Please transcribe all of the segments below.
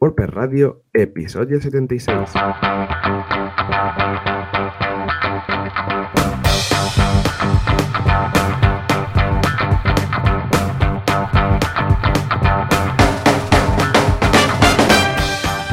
WordPress Radio, episodio 76.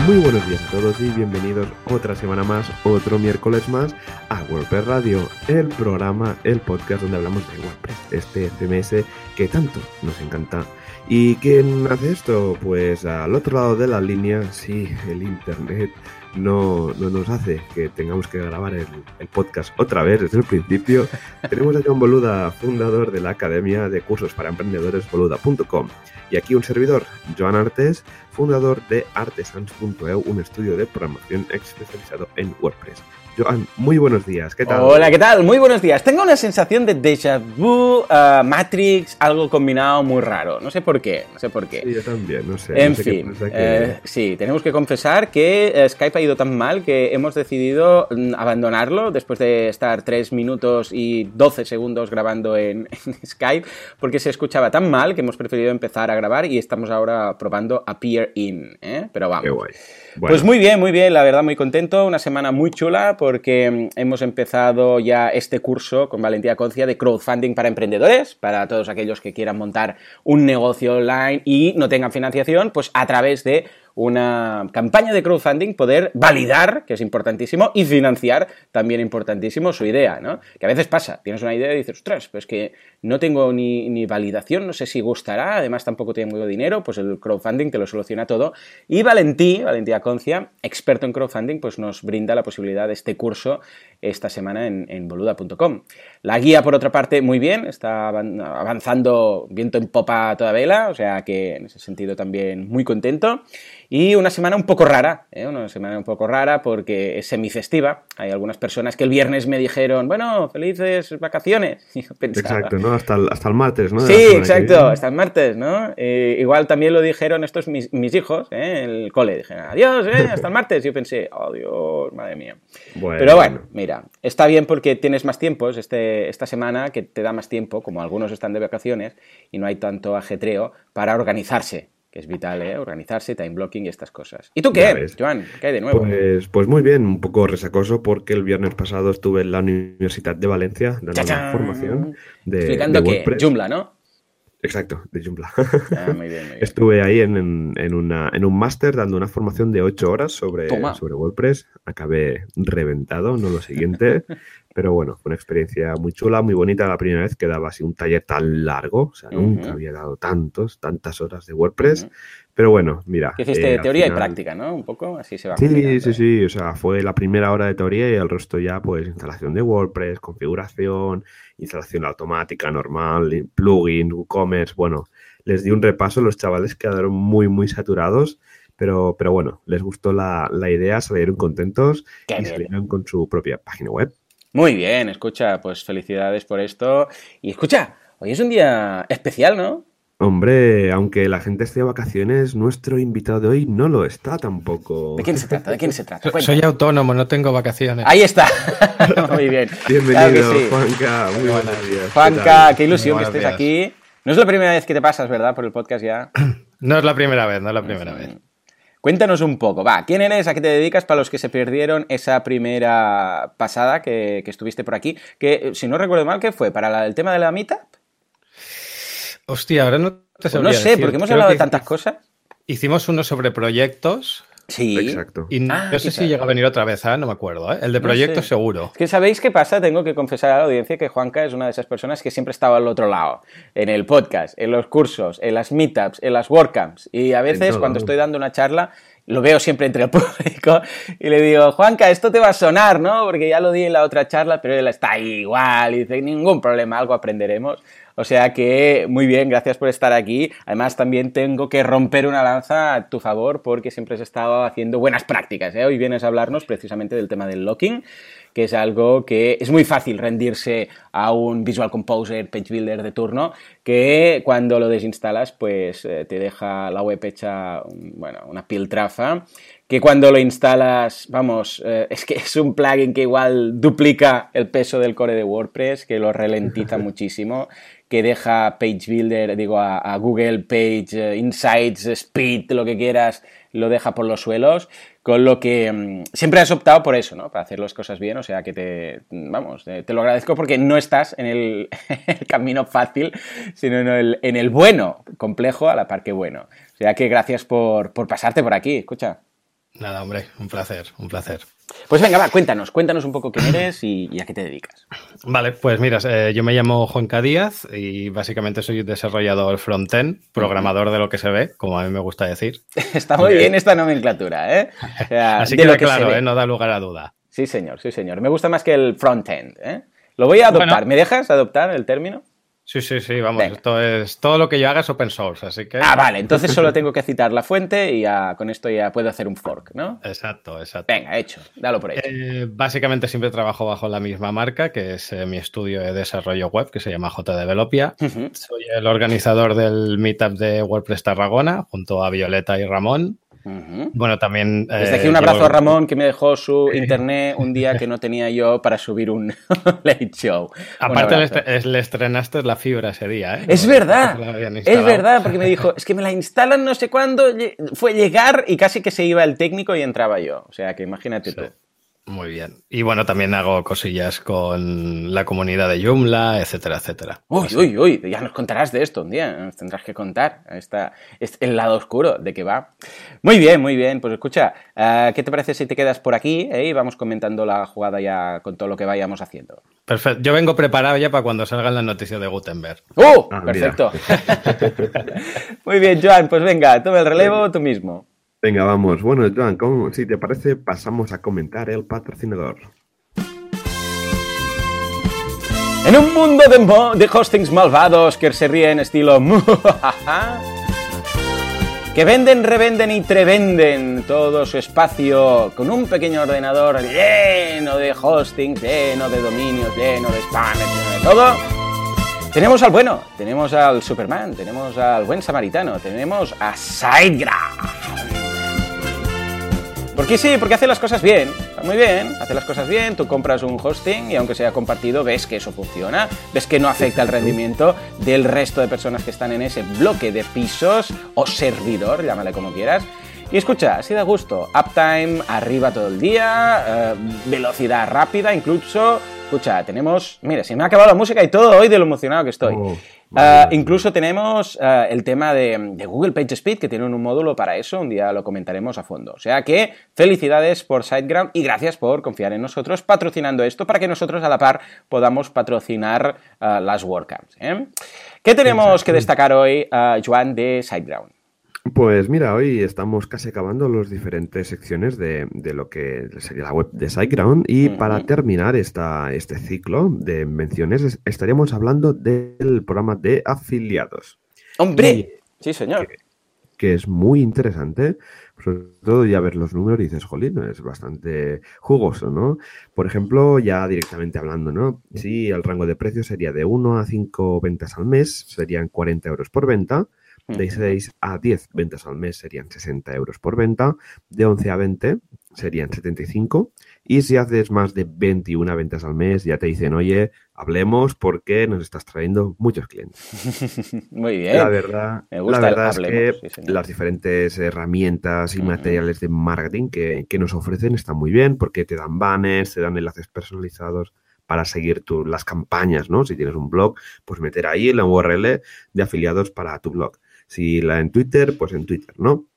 Muy buenos días a todos y bienvenidos otra semana más, otro miércoles más a WordPress Radio, el programa, el podcast donde hablamos de WordPress, este CMS que tanto nos encanta. ¿Y quién hace esto? Pues al otro lado de la línea, sí, el Internet no, no nos hace que tengamos que grabar el, el, podcast otra vez desde el principio. Tenemos a John Boluda, fundador de la Academia de Cursos para Emprendedores boluda.com. Y aquí un servidor, Joan Artes, fundador de artesans.eu, un estudio de programación especializado en WordPress. Joan, muy buenos días, ¿qué tal? Hola, ¿qué tal? Muy buenos días. Tengo una sensación de déjà vu, uh, Matrix, algo combinado muy raro. No sé por qué, no sé por qué. Sí, yo también, no sé. En no sé fin, eh, sí, tenemos que confesar que eh, Skype ha ido tan mal que hemos decidido mm, abandonarlo después de estar 3 minutos y 12 segundos grabando en, en Skype, porque se escuchaba tan mal que hemos preferido empezar a grabar y estamos ahora probando Appear In, ¿eh? Pero vamos. Qué guay. Bueno. Pues muy bien, muy bien, la verdad muy contento, una semana muy chula porque mm, hemos empezado ya este curso con Valentía Concia de crowdfunding para emprendedores, para todos aquellos que quieran montar un negocio online y no tengan financiación, pues a través de una campaña de crowdfunding, poder validar, que es importantísimo, y financiar, también importantísimo, su idea, ¿no? Que a veces pasa, tienes una idea y dices, ostras, pues que no tengo ni, ni validación, no sé si gustará, además tampoco tengo dinero, pues el crowdfunding te lo soluciona todo. Y Valentí, Valentía Concia, experto en crowdfunding, pues nos brinda la posibilidad de este curso esta semana en, en boluda.com. La guía, por otra parte, muy bien, está avanzando viento en popa a toda vela, o sea que en ese sentido también muy contento. Y una semana un poco rara, ¿eh? una semana un poco rara porque es semifestiva. Hay algunas personas que el viernes me dijeron, bueno, felices vacaciones. Y yo pensaba, Exacto, ¿no? Hasta el, hasta el martes, ¿no? Sí, exacto, hasta el martes, ¿no? Eh, igual también lo dijeron estos mis, mis hijos, ¿eh? En el cole. Dijeron, adiós, ¿eh? Hasta el martes. Y yo pensé, oh Dios, madre mía. Bueno, Pero bueno, mira, está bien porque tienes más tiempos este, esta semana, que te da más tiempo, como algunos están de vacaciones, y no hay tanto ajetreo para organizarse que es vital, ¿eh? Organizarse, time blocking y estas cosas. ¿Y tú qué, Joan? ¿Qué hay de nuevo? Pues, pues, muy bien, un poco resacoso porque el viernes pasado estuve en la Universidad de Valencia dando una formación de Explicando de WordPress. Joomla, ¿no? Exacto, de Joomla. Ah, muy bien, muy bien. Estuve ahí en, en, en, una, en un máster dando una formación de 8 horas sobre, Toma. sobre WordPress. Acabé reventado, no lo siguiente. pero bueno, fue una experiencia muy chula, muy bonita. La primera vez que daba así un taller tan largo. O sea, nunca había dado tantos, tantas horas de WordPress. Pero bueno, mira. Que hiciste eh, teoría y práctica, ¿no? Un poco, así se va. Sí, combinando. sí, sí, o sea, fue la primera hora de teoría y el resto ya, pues, instalación de WordPress, configuración, instalación automática normal, plugin, WooCommerce, bueno, les di un repaso, los chavales quedaron muy, muy saturados, pero, pero bueno, les gustó la, la idea, salieron contentos Qué y bien. salieron con su propia página web. Muy bien, escucha, pues felicidades por esto. Y escucha, hoy es un día especial, ¿no? Hombre, aunque la gente esté de vacaciones, nuestro invitado de hoy no lo está tampoco. ¿De quién se trata? ¿De quién se trata? Soy autónomo, no tengo vacaciones. Ahí está. Muy bien. Bienvenido, Claro sí. Juanca, muy buenos días. ¿qué Juanca, qué ilusión que estés días. aquí. No es la primera vez que te pasas, ¿verdad? Por el podcast ya. No es la primera vez, no es la primera vez. Cuéntanos un poco, va, ¿quién eres? ¿A qué te dedicas? Para los que se perdieron esa primera pasada que, que estuviste por aquí, que si no recuerdo mal, ¿qué fue? ¿Para la- el tema de la meetup? Hostia, ahora no te Pues sabría no sé, decir. porque hemos Creo hablado de tantas cosas. Hicimos uno sobre proyectos Sí. Exacto. y Ah, no sé si llega a venir otra vez, ¿eh? no me acuerdo. ¿eh? El de No proyectos sé. seguro. Es que sabéis qué pasa, tengo que confesar a la audiencia que Juanca es una de esas personas que siempre estaba al otro lado, en el podcast, en los cursos, en las meetups, en las WordCamps. Y a veces cuando estoy dando una charla, lo veo siempre entre el público y le digo, Juanca, esto te va a sonar, ¿no? Porque ya lo di en la otra charla, pero él está igual y dice, ningún problema, algo aprenderemos. O sea que muy bien, gracias por estar aquí. Además, también tengo que romper una lanza a tu favor porque siempre has estado haciendo buenas prácticas. ¿eh? Hoy vienes a hablarnos precisamente del tema del locking, que es algo que es muy fácil rendirse a un Visual Composer, Page Builder de turno, que cuando lo desinstalas, pues eh, te deja la web hecha, bueno, una piltrafa que cuando lo instalas, vamos, eh, es que es un plugin que igual duplica el peso del core de WordPress, que lo ralentiza muchísimo, que deja Page Builder, digo, a, Google Page, eh, Insights, Speed, lo que quieras, lo deja por los suelos, con lo que mm, siempre has optado por eso, ¿no? Para hacer las cosas bien, o sea que te, vamos, te, lo agradezco porque no estás en el, camino fácil, sino en el, en el, bueno, complejo a la par que bueno. O sea que gracias por, por pasarte por aquí, escucha. Nada, hombre, un placer, un placer. Pues venga, va, cuéntanos, cuéntanos un poco quién eres y, a qué te dedicas. Vale, pues mira, eh, yo me llamo Juanca Díaz y básicamente soy desarrollador front-end, programador de lo que se ve, como a mí me gusta decir. Está muy bien esta nomenclatura, ¿eh? Así que, lo claro, ¿eh? no da lugar a duda. Sí, señor, sí, señor. Me gusta más que el front-end, ¿eh? Lo voy a adoptar. ¿Me dejas adoptar el término? Sí, sí, sí, vamos, esto es todo lo que yo haga es open source, así que... Ah, vale, entonces solo tengo que citar la fuente y ya, con esto ya puedo hacer un fork, ¿no? Exacto, exacto. Venga, hecho, dalo por hecho. Eh, básicamente siempre trabajo bajo la misma marca, que es eh, mi estudio de desarrollo web, que se llama JDevelopia. Soy el organizador del meetup de WordPress Tarragona, junto a Violeta y Ramón. Bueno, también. Desde aquí un eh, abrazo a Ramón que me dejó su internet un día que no tenía yo para subir un late show. Aparte, le, estrenaste la fibra ese día, ¿eh? Es verdad. Es verdad, porque me dijo, es que me la instalan no sé cuándo. Fue llegar y casi que se iba el técnico y entraba yo. O sea que imagínate tú. Muy bien. Y bueno, también hago cosillas con la comunidad de Joomla, etcétera, etcétera. Uy, uy, uy, ya nos contarás de esto un día, nos tendrás que contar esta, es el lado oscuro de que va. Muy bien, muy bien. Pues escucha, eh, ¿qué te parece si te quedas por aquí eh, y vamos comentando la jugada ya con todo lo que vayamos haciendo? Perfecto. Yo vengo preparado ya para cuando salgan las noticias de Gutenberg. ¡Uh! Ah, perfecto. muy bien, Joan, pues venga, toma el relevo tú mismo. Venga, vamos. Bueno, Joan, si te parece, pasamos a comentar el patrocinador. En un mundo de, de hostings malvados que se ríen estilo que venden, revenden y trevenden todo su espacio con un pequeño ordenador lleno de hostings, lleno de dominios, lleno de spam, lleno de todo. Tenemos al bueno, tenemos al Superman, tenemos al buen samaritano, tenemos a SiteGraph. Porque sí, porque hace las cosas bien. muy bien, hace las cosas bien, tú compras un hosting y aunque sea compartido, ves que eso funciona, ves que no afecta el rendimiento del resto de personas que están en ese bloque de pisos o servidor, llámale como quieras. Y escucha, así da gusto. Uptime arriba todo el día, eh, velocidad rápida, incluso. Escucha, tenemos. Mira, se me ha acabado la música y todo hoy de lo emocionado que estoy. Oh. Ah, incluso tenemos ah, el tema de, Google PageSpeed, que tienen un módulo para eso, un día lo comentaremos a fondo. O sea que felicidades por SiteGround y gracias por confiar en nosotros patrocinando esto para que nosotros a la par podamos patrocinar ah, las WordCamps. ¿eh? ¿Qué tenemos que destacar hoy, Joan, de SiteGround? Pues mira, hoy estamos casi acabando las diferentes secciones de, lo que sería la web de SiteGround y para terminar esta, este ciclo de menciones estaríamos hablando del programa de afiliados. ¡Hombre! sí, señor. Que, es muy interesante, sobre todo ya ver los números y dices, jolín, es bastante jugoso, ¿no? Por ejemplo, ya directamente hablando, ¿no? Si el rango de precios sería de 1 a 5 ventas al mes, serían 40 euros por venta. De 6 a 10 ventas al mes serían 60 euros por venta. De 11 a 20 serían 75. Y si haces más de 21 ventas al mes, ya te dicen, oye, hablemos porque nos estás trayendo muchos clientes. Muy bien. La verdad, la verdad es que las diferentes herramientas y materiales de marketing que, que, nos ofrecen están muy bien porque te dan banners, te dan enlaces personalizados para seguir tu, las campañas, ¿no? Si tienes un blog, pues meter ahí la URL de afiliados para tu blog. Si la en Twitter, pues en Twitter, ¿no?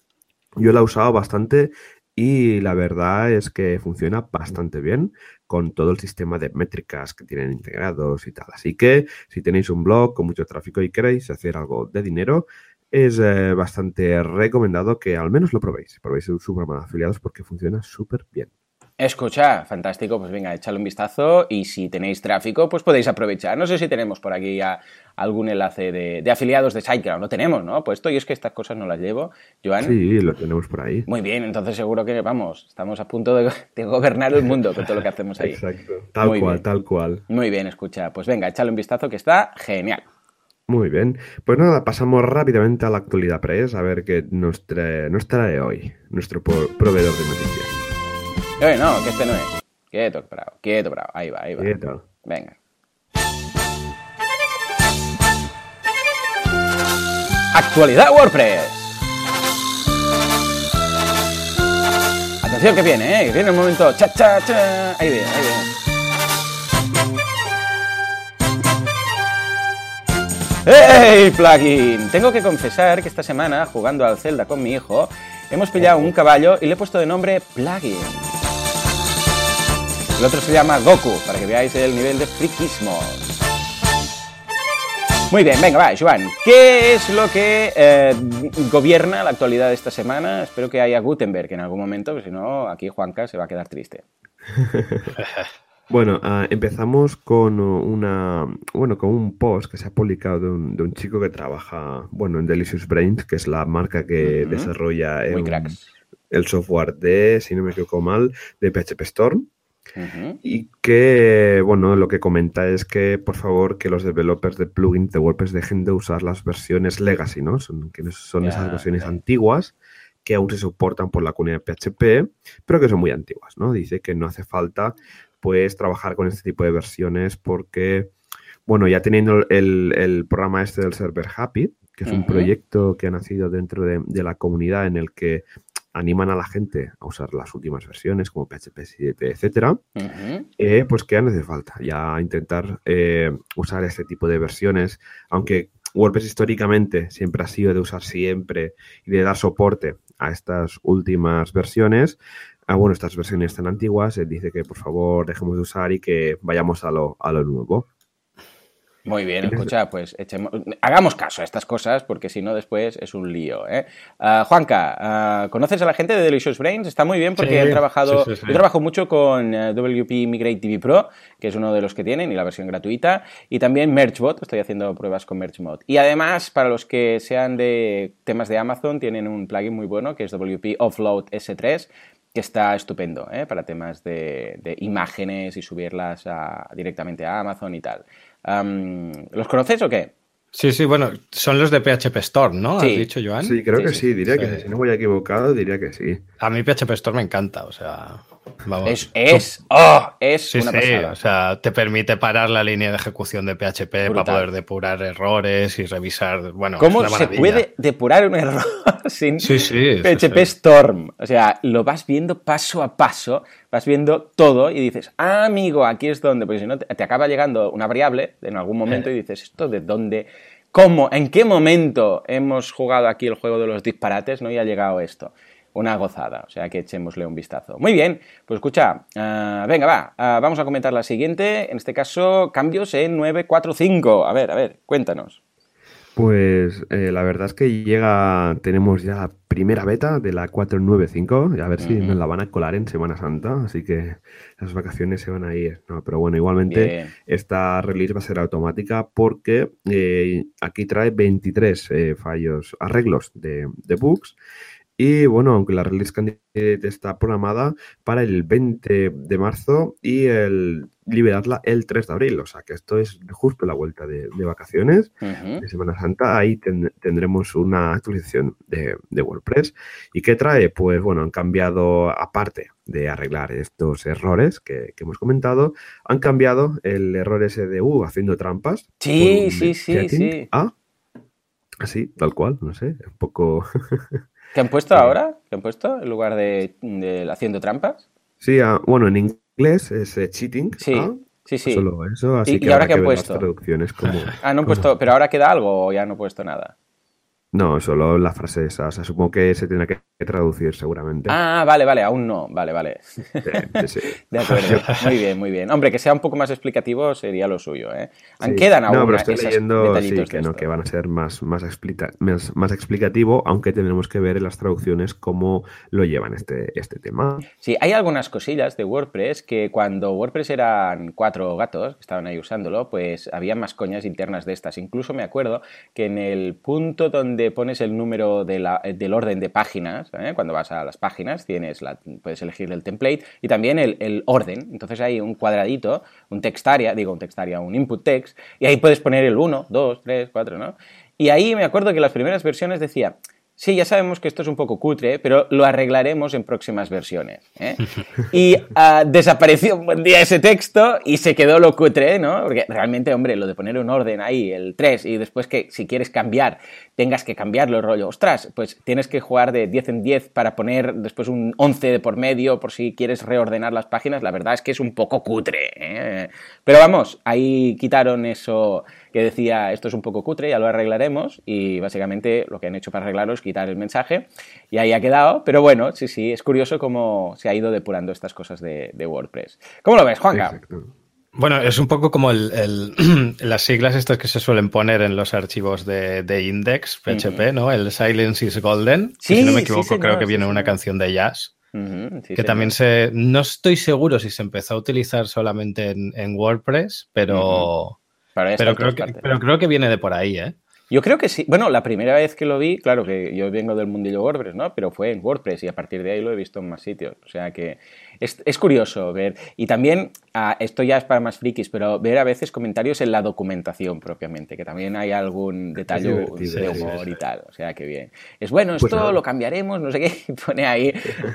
Yo la he usado bastante y la verdad es que funciona bastante bien con todo el sistema de métricas que tienen integrados y tal. Así que si tenéis un blog con mucho tráfico y queréis hacer algo de dinero, es eh, bastante recomendado que al menos lo probéis. Probéis Superman afiliados porque funciona súper bien. Escucha, fantástico, pues venga, échale un vistazo y si tenéis tráfico, pues podéis aprovechar. No sé si tenemos por aquí ya algún enlace de, afiliados de SiteGround. No tenemos, ¿no? Puesto y es que estas cosas no las llevo, Joan. Sí, lo tenemos por ahí. Muy bien, entonces seguro que, vamos, estamos a punto de, gobernar el mundo con todo lo que hacemos ahí. Exacto, tal cual, tal cual. Muy bien, escucha, pues venga, échale un vistazo que está genial. Muy bien. Pues nada, pasamos rápidamente a la actualidad press, a ver qué nos trae, nos trae hoy nuestro proveedor de noticias. Eh, no, que este no es. Quieto, bravo, quieto, bravo. Ahí va, ahí va. Quieto. Venga. Actualidad WordPress. Atención que viene, ¿eh? Que viene un momento. Cha, cha, cha. Ahí viene, ahí viene. ¡Hey, plugin! Tengo que confesar que esta semana, jugando al Zelda con mi hijo, hemos pillado un caballo y le he puesto de nombre Plugin. El otro se llama Goku, para que veáis el nivel de friquismo. Muy bien, venga, va, Joan. ¿Qué es lo que eh, gobierna la actualidad de esta semana? Espero que haya Gutenberg en algún momento, porque si no, aquí Juanca se va a quedar triste. bueno, uh, empezamos con una, bueno, con un post que se ha publicado de un, de un, chico que trabaja, bueno, en Delicious Brains, que es la marca que uh -huh. desarrolla el, el software de, si no me equivoco mal, de PHP Storm. Uh -huh. Y que, bueno, lo que comenta es que, por favor, que los developers de plugins de WordPress dejen de usar las versiones legacy, ¿no? Son, que son yeah, esas versiones antiguas que aún se soportan por la comunidad de PHP, pero que son muy antiguas, ¿no? Dice que no hace falta, pues, trabajar con este tipo de versiones porque, bueno, ya teniendo el, el programa este del server Happy, que es uh -huh. un proyecto que ha nacido dentro de, de la comunidad en el que animan a la gente a usar las últimas versiones como PHP 7, etcétera, uh -huh. eh, pues que ya no hace falta ya intentar eh, usar este tipo de versiones, aunque WordPress históricamente siempre ha sido de usar siempre y de dar soporte a estas últimas versiones, a bueno, estas versiones tan antiguas, él dice que por favor dejemos de usar y que vayamos a lo, a lo nuevo. Muy bien, escucha, pues echemos, hagamos caso a estas cosas porque si no después es un lío. ¿eh? Uh, Juanca, uh, ¿conoces a la gente de Delicious Brains? Está muy bien porque sí, he trabajado, sí, sí, yo trabajo mucho con uh, WP Migrate TV Pro, que es uno de los que tienen y la versión gratuita, y también MergeBot, estoy haciendo pruebas con MergeBot. Y además, para los que sean de temas de Amazon, tienen un plugin muy bueno que es WP Offload S3, que está estupendo ¿eh? para temas de, de, imágenes y subirlas a, directamente a Amazon y tal. ¿Los conoces o qué? Sí, sí, bueno, son los de PHP Storm, ¿no? Sí. ¿Has dicho, Joan? Sí, creo sí, que sí, sí diría sí. que si no voy equivocado, diría que sí. A mí PHP Storm me encanta, o sea, vamos. Es, es, oh, es sí, una sí, pasada. o sea, te permite parar la línea de ejecución de PHP Brutal. para poder depurar errores y revisar, bueno, ¿Cómo se puede depurar un error sin sí, sí, PHP Storm? O sea, lo vas viendo paso a paso, vas viendo todo y dices, ah, amigo, aquí es donde, porque si no te, acaba llegando una variable en algún momento eh. y dices, ¿esto de dónde? ¿Cómo? ¿En qué momento hemos jugado aquí el juego de los disparates ¿no? y ha llegado esto? Una gozada, o sea que echémosle un vistazo. Muy bien, pues escucha, uh, venga, va, uh, vamos a comentar la siguiente, en este caso, cambios en 945. A ver, a ver, cuéntanos. Pues eh, la verdad es que llega, tenemos ya la primera beta de la 495, y a ver uh -huh. si nos la van a colar en Semana Santa, así que las vacaciones se van a ir. No, pero bueno, igualmente Bien. esta release va a ser automática porque eh, aquí trae 23 eh, fallos, arreglos de, de bugs y bueno, aunque la release candidate está programada para el 20 de marzo y el liberarla el 3 de abril, o sea que esto es justo la vuelta de, de vacaciones uh -huh. de Semana Santa, ahí ten, tendremos una actualización de, de, WordPress. ¿Y qué trae? Pues bueno, han cambiado, aparte de arreglar estos errores que, que hemos comentado, han cambiado el error SDU haciendo trampas. Sí, sí, sí, sí. Así, tal cual, no sé, un poco... ¿Qué han puesto ahora? ¿Qué han puesto en lugar de, de haciendo trampas? Sí, uh, bueno, en inglés es uh, cheating. Sí, ¿ah? sí, sí. Solo eso, así ¿Y, que ¿y ahora qué han puesto? Las traducciones como, ah, no han puesto, pero ahora queda algo o ya no he puesto nada. No, solo la frase esa. O sea, supongo que se tendrá que traducir seguramente. Ah, vale, vale, aún no. Vale, vale. Sí, sí, sí. De acuerdo. Muy bien, muy bien. Hombre, que sea un poco más explicativo sería lo suyo, ¿eh? Quedan aún No, pero estoy leyendo sí, que, no, que van a ser más, más, explica, más, más, explicativo, aunque tendremos que ver en las traducciones cómo lo llevan este, este tema. Sí, hay algunas cosillas de WordPress que cuando WordPress eran cuatro gatos que estaban ahí usándolo, pues había más coñas internas de estas. Incluso me acuerdo que en el punto donde pones el número la, del orden de páginas, ¿eh? cuando vas a las páginas, tienes la, puedes elegir el template y también el, el, orden. Entonces hay un cuadradito, un text area, digo un text area, un input text, y ahí puedes poner el 1, 2, 3, 4, ¿no? Y ahí me acuerdo que las primeras versiones decía, sí, ya sabemos que esto es un poco cutre, pero lo arreglaremos en próximas versiones. ¿eh? Y uh, desapareció un buen día ese texto y se quedó lo cutre, ¿no? Porque realmente, hombre, lo de poner un orden ahí, el 3, y después que si quieres cambiar, tengas que cambiarlo el rollo. Ostras, pues tienes que jugar de 10 en 10 para poner después un 11 de por medio por si quieres reordenar las páginas. La verdad es que es un poco cutre. ¿eh? Pero vamos, ahí quitaron eso que decía esto es un poco cutre, ya lo arreglaremos y básicamente lo que han hecho para arreglarlo es quitar el mensaje y ahí ha quedado, pero bueno, sí, sí, es curioso cómo se ha ido depurando estas cosas de, WordPress. ¿Cómo lo ves, Juanca? Bueno, es un poco como las siglas estas que se suelen poner en los archivos de, index, PHP, ¿no? El Silence is Golden. si no me equivoco, creo que viene una canción de jazz. que también se. No estoy seguro si se empezó a utilizar solamente en, WordPress, pero, pero, creo que, pero creo que viene de por ahí, ¿eh? Yo creo que sí. Bueno, la primera vez que lo vi, claro que yo vengo del mundillo WordPress, ¿no? Pero fue en WordPress y a partir de ahí lo he visto en más sitios. O sea que es, curioso ver. Y también, ah, esto ya es para más frikis, pero ver a veces comentarios en la documentación propiamente, que también hay algún detalle de humor y tal. O sea, que bien. Es bueno, pues esto lo cambiaremos, no sé qué, pone ahí.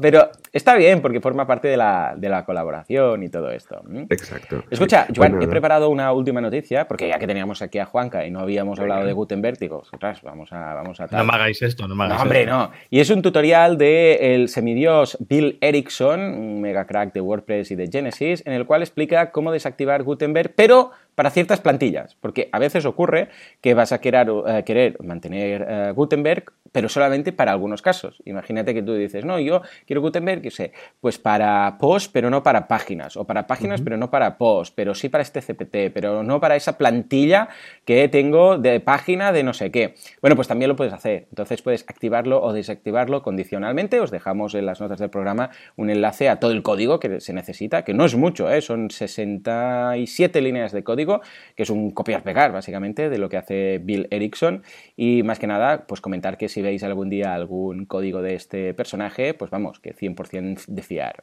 pero está bien porque forma parte de la, de la colaboración y todo esto. Exacto. Escucha, Joan, he preparado una última noticia, porque ya que teníamos aquí a Juanca y no habíamos hablado de Gutenberg, digo, vamos a, vamos a No me hagáis esto, no me hagáis no, hombre, no. Y es un tutorial del el semidios Bill Erickson un mega crack de WordPress y de Genesis, en el cual explica cómo desactivar Gutenberg, pero para ciertas plantillas, porque a veces ocurre que vas a querer, eh, querer mantener eh, Gutenberg, pero solamente para algunos casos. Imagínate que tú dices, no, yo quiero Gutenberg, que sé, pues para post, pero no para páginas, o para páginas, pero no para post, pero sí para este CPT, pero no para esa plantilla que tengo de página de no sé qué. Bueno, pues también lo puedes hacer. Entonces puedes activarlo o desactivarlo condicionalmente. Os dejamos en las notas del programa un enlace a todo el código que se necesita, que no es mucho, ¿eh? son 67 líneas de código que es un copiar-pegar básicamente de lo que hace Bill Erickson y más que nada pues comentar que si veis algún día algún código de este personaje pues vamos, que 100% de fiar.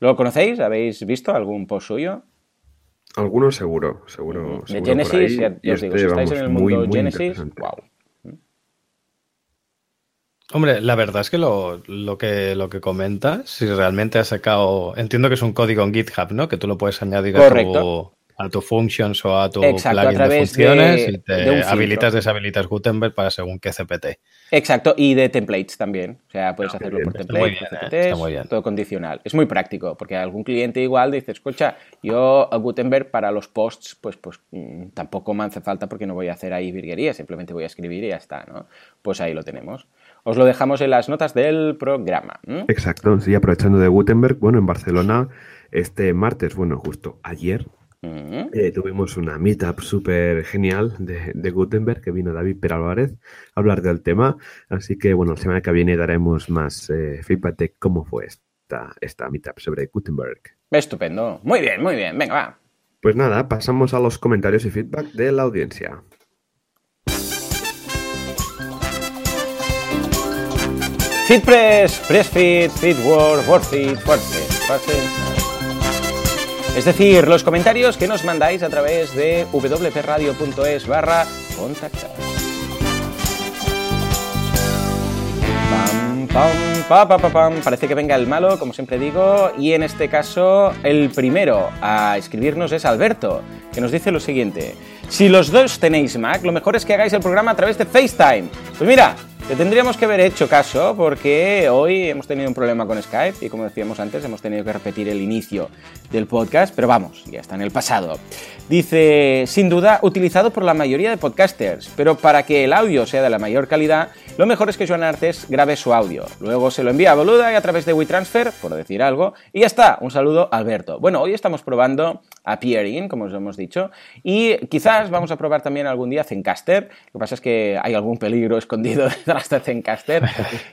¿Lo conocéis? ¿Habéis visto algún post suyo? Algunos seguro, seguro. De Genesis, ya, os digo, si este, estáis en el mundo Genesis, wow. Hombre, la verdad es que lo, que lo que comentas, si realmente has sacado, entiendo que es un código en GitHub, ¿no? Que tú lo puedes añadir a tu, a tu functions o a tu plugin de funciones y te habilitas, deshabilitas Gutenberg para según qué CPT. Exacto, y de templates también. O sea, puedes ah, hacerlo por templates, ¿eh? todo condicional. Es muy práctico, porque algún cliente igual dice, escucha, yo a Gutenberg para los posts, pues, pues mm, tampoco me hace falta porque no voy a hacer ahí virguería, simplemente voy a escribir y ya está, ¿no? Pues ahí lo tenemos. Os lo dejamos en las notas del programa. Exacto, sí, aprovechando de Gutenberg, bueno, en Barcelona este martes, bueno, justo ayer, eh, tuvimos una meetup súper genial de, Gutenberg que vino David Peralvarez a hablar del tema. Así que, bueno, la semana que viene daremos más eh, feedback de cómo fue esta, esta meetup sobre Gutenberg. Estupendo. Muy bien, muy bien. Venga, va. Pues nada, pasamos a los comentarios y feedback de la audiencia. Feedpress, Pressfeed, Feedword, WordFeed, WordPress, WordPress. Es decir, los comentarios que nos mandáis a través de wpradio.es barra contactar. Pam, pam, pam, Parece que venga el malo, como siempre digo, y en este caso el primero a escribirnos es Alberto, que nos dice lo siguiente. Si los dos tenéis Mac, lo mejor es que hagáis el programa a través de FaceTime. Pues mira, te tendríamos que haber hecho caso porque hoy hemos tenido un problema con Skype y como decíamos antes hemos tenido que repetir el inicio del podcast, pero vamos, ya está en el pasado. Dice, sin duda, utilizado por la mayoría de podcasters, pero para que el audio sea de la mayor calidad, lo mejor es que Joan Artes grabe su audio. Luego se lo envía a Boluda y a través de WeTransfer, por decir algo, y ya está. Un saludo, Alberto. Bueno, hoy estamos probando Appearing, como os hemos dicho, y quizás vamos a probar también algún día Zencaster. Lo que pasa es que hay algún peligro escondido detrás de Zencaster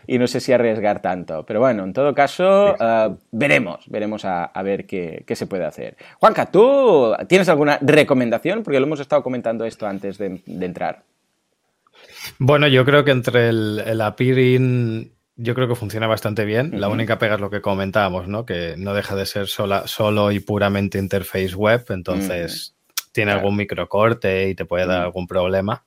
y no sé si arriesgar tanto. Pero bueno, en todo caso, eh, veremos, veremos a, ver qué, qué se puede hacer. Juanca, ¿tú tienes alguna recomendación? Porque lo hemos estado comentando esto antes de, entrar. Bueno, yo creo que entre el, el appearing yo creo que funciona bastante bien. La única pega es lo que comentábamos, ¿no? Que no deja de ser sola, solo y puramente interface web, entonces tiene algún microcorte y te puede dar algún problema.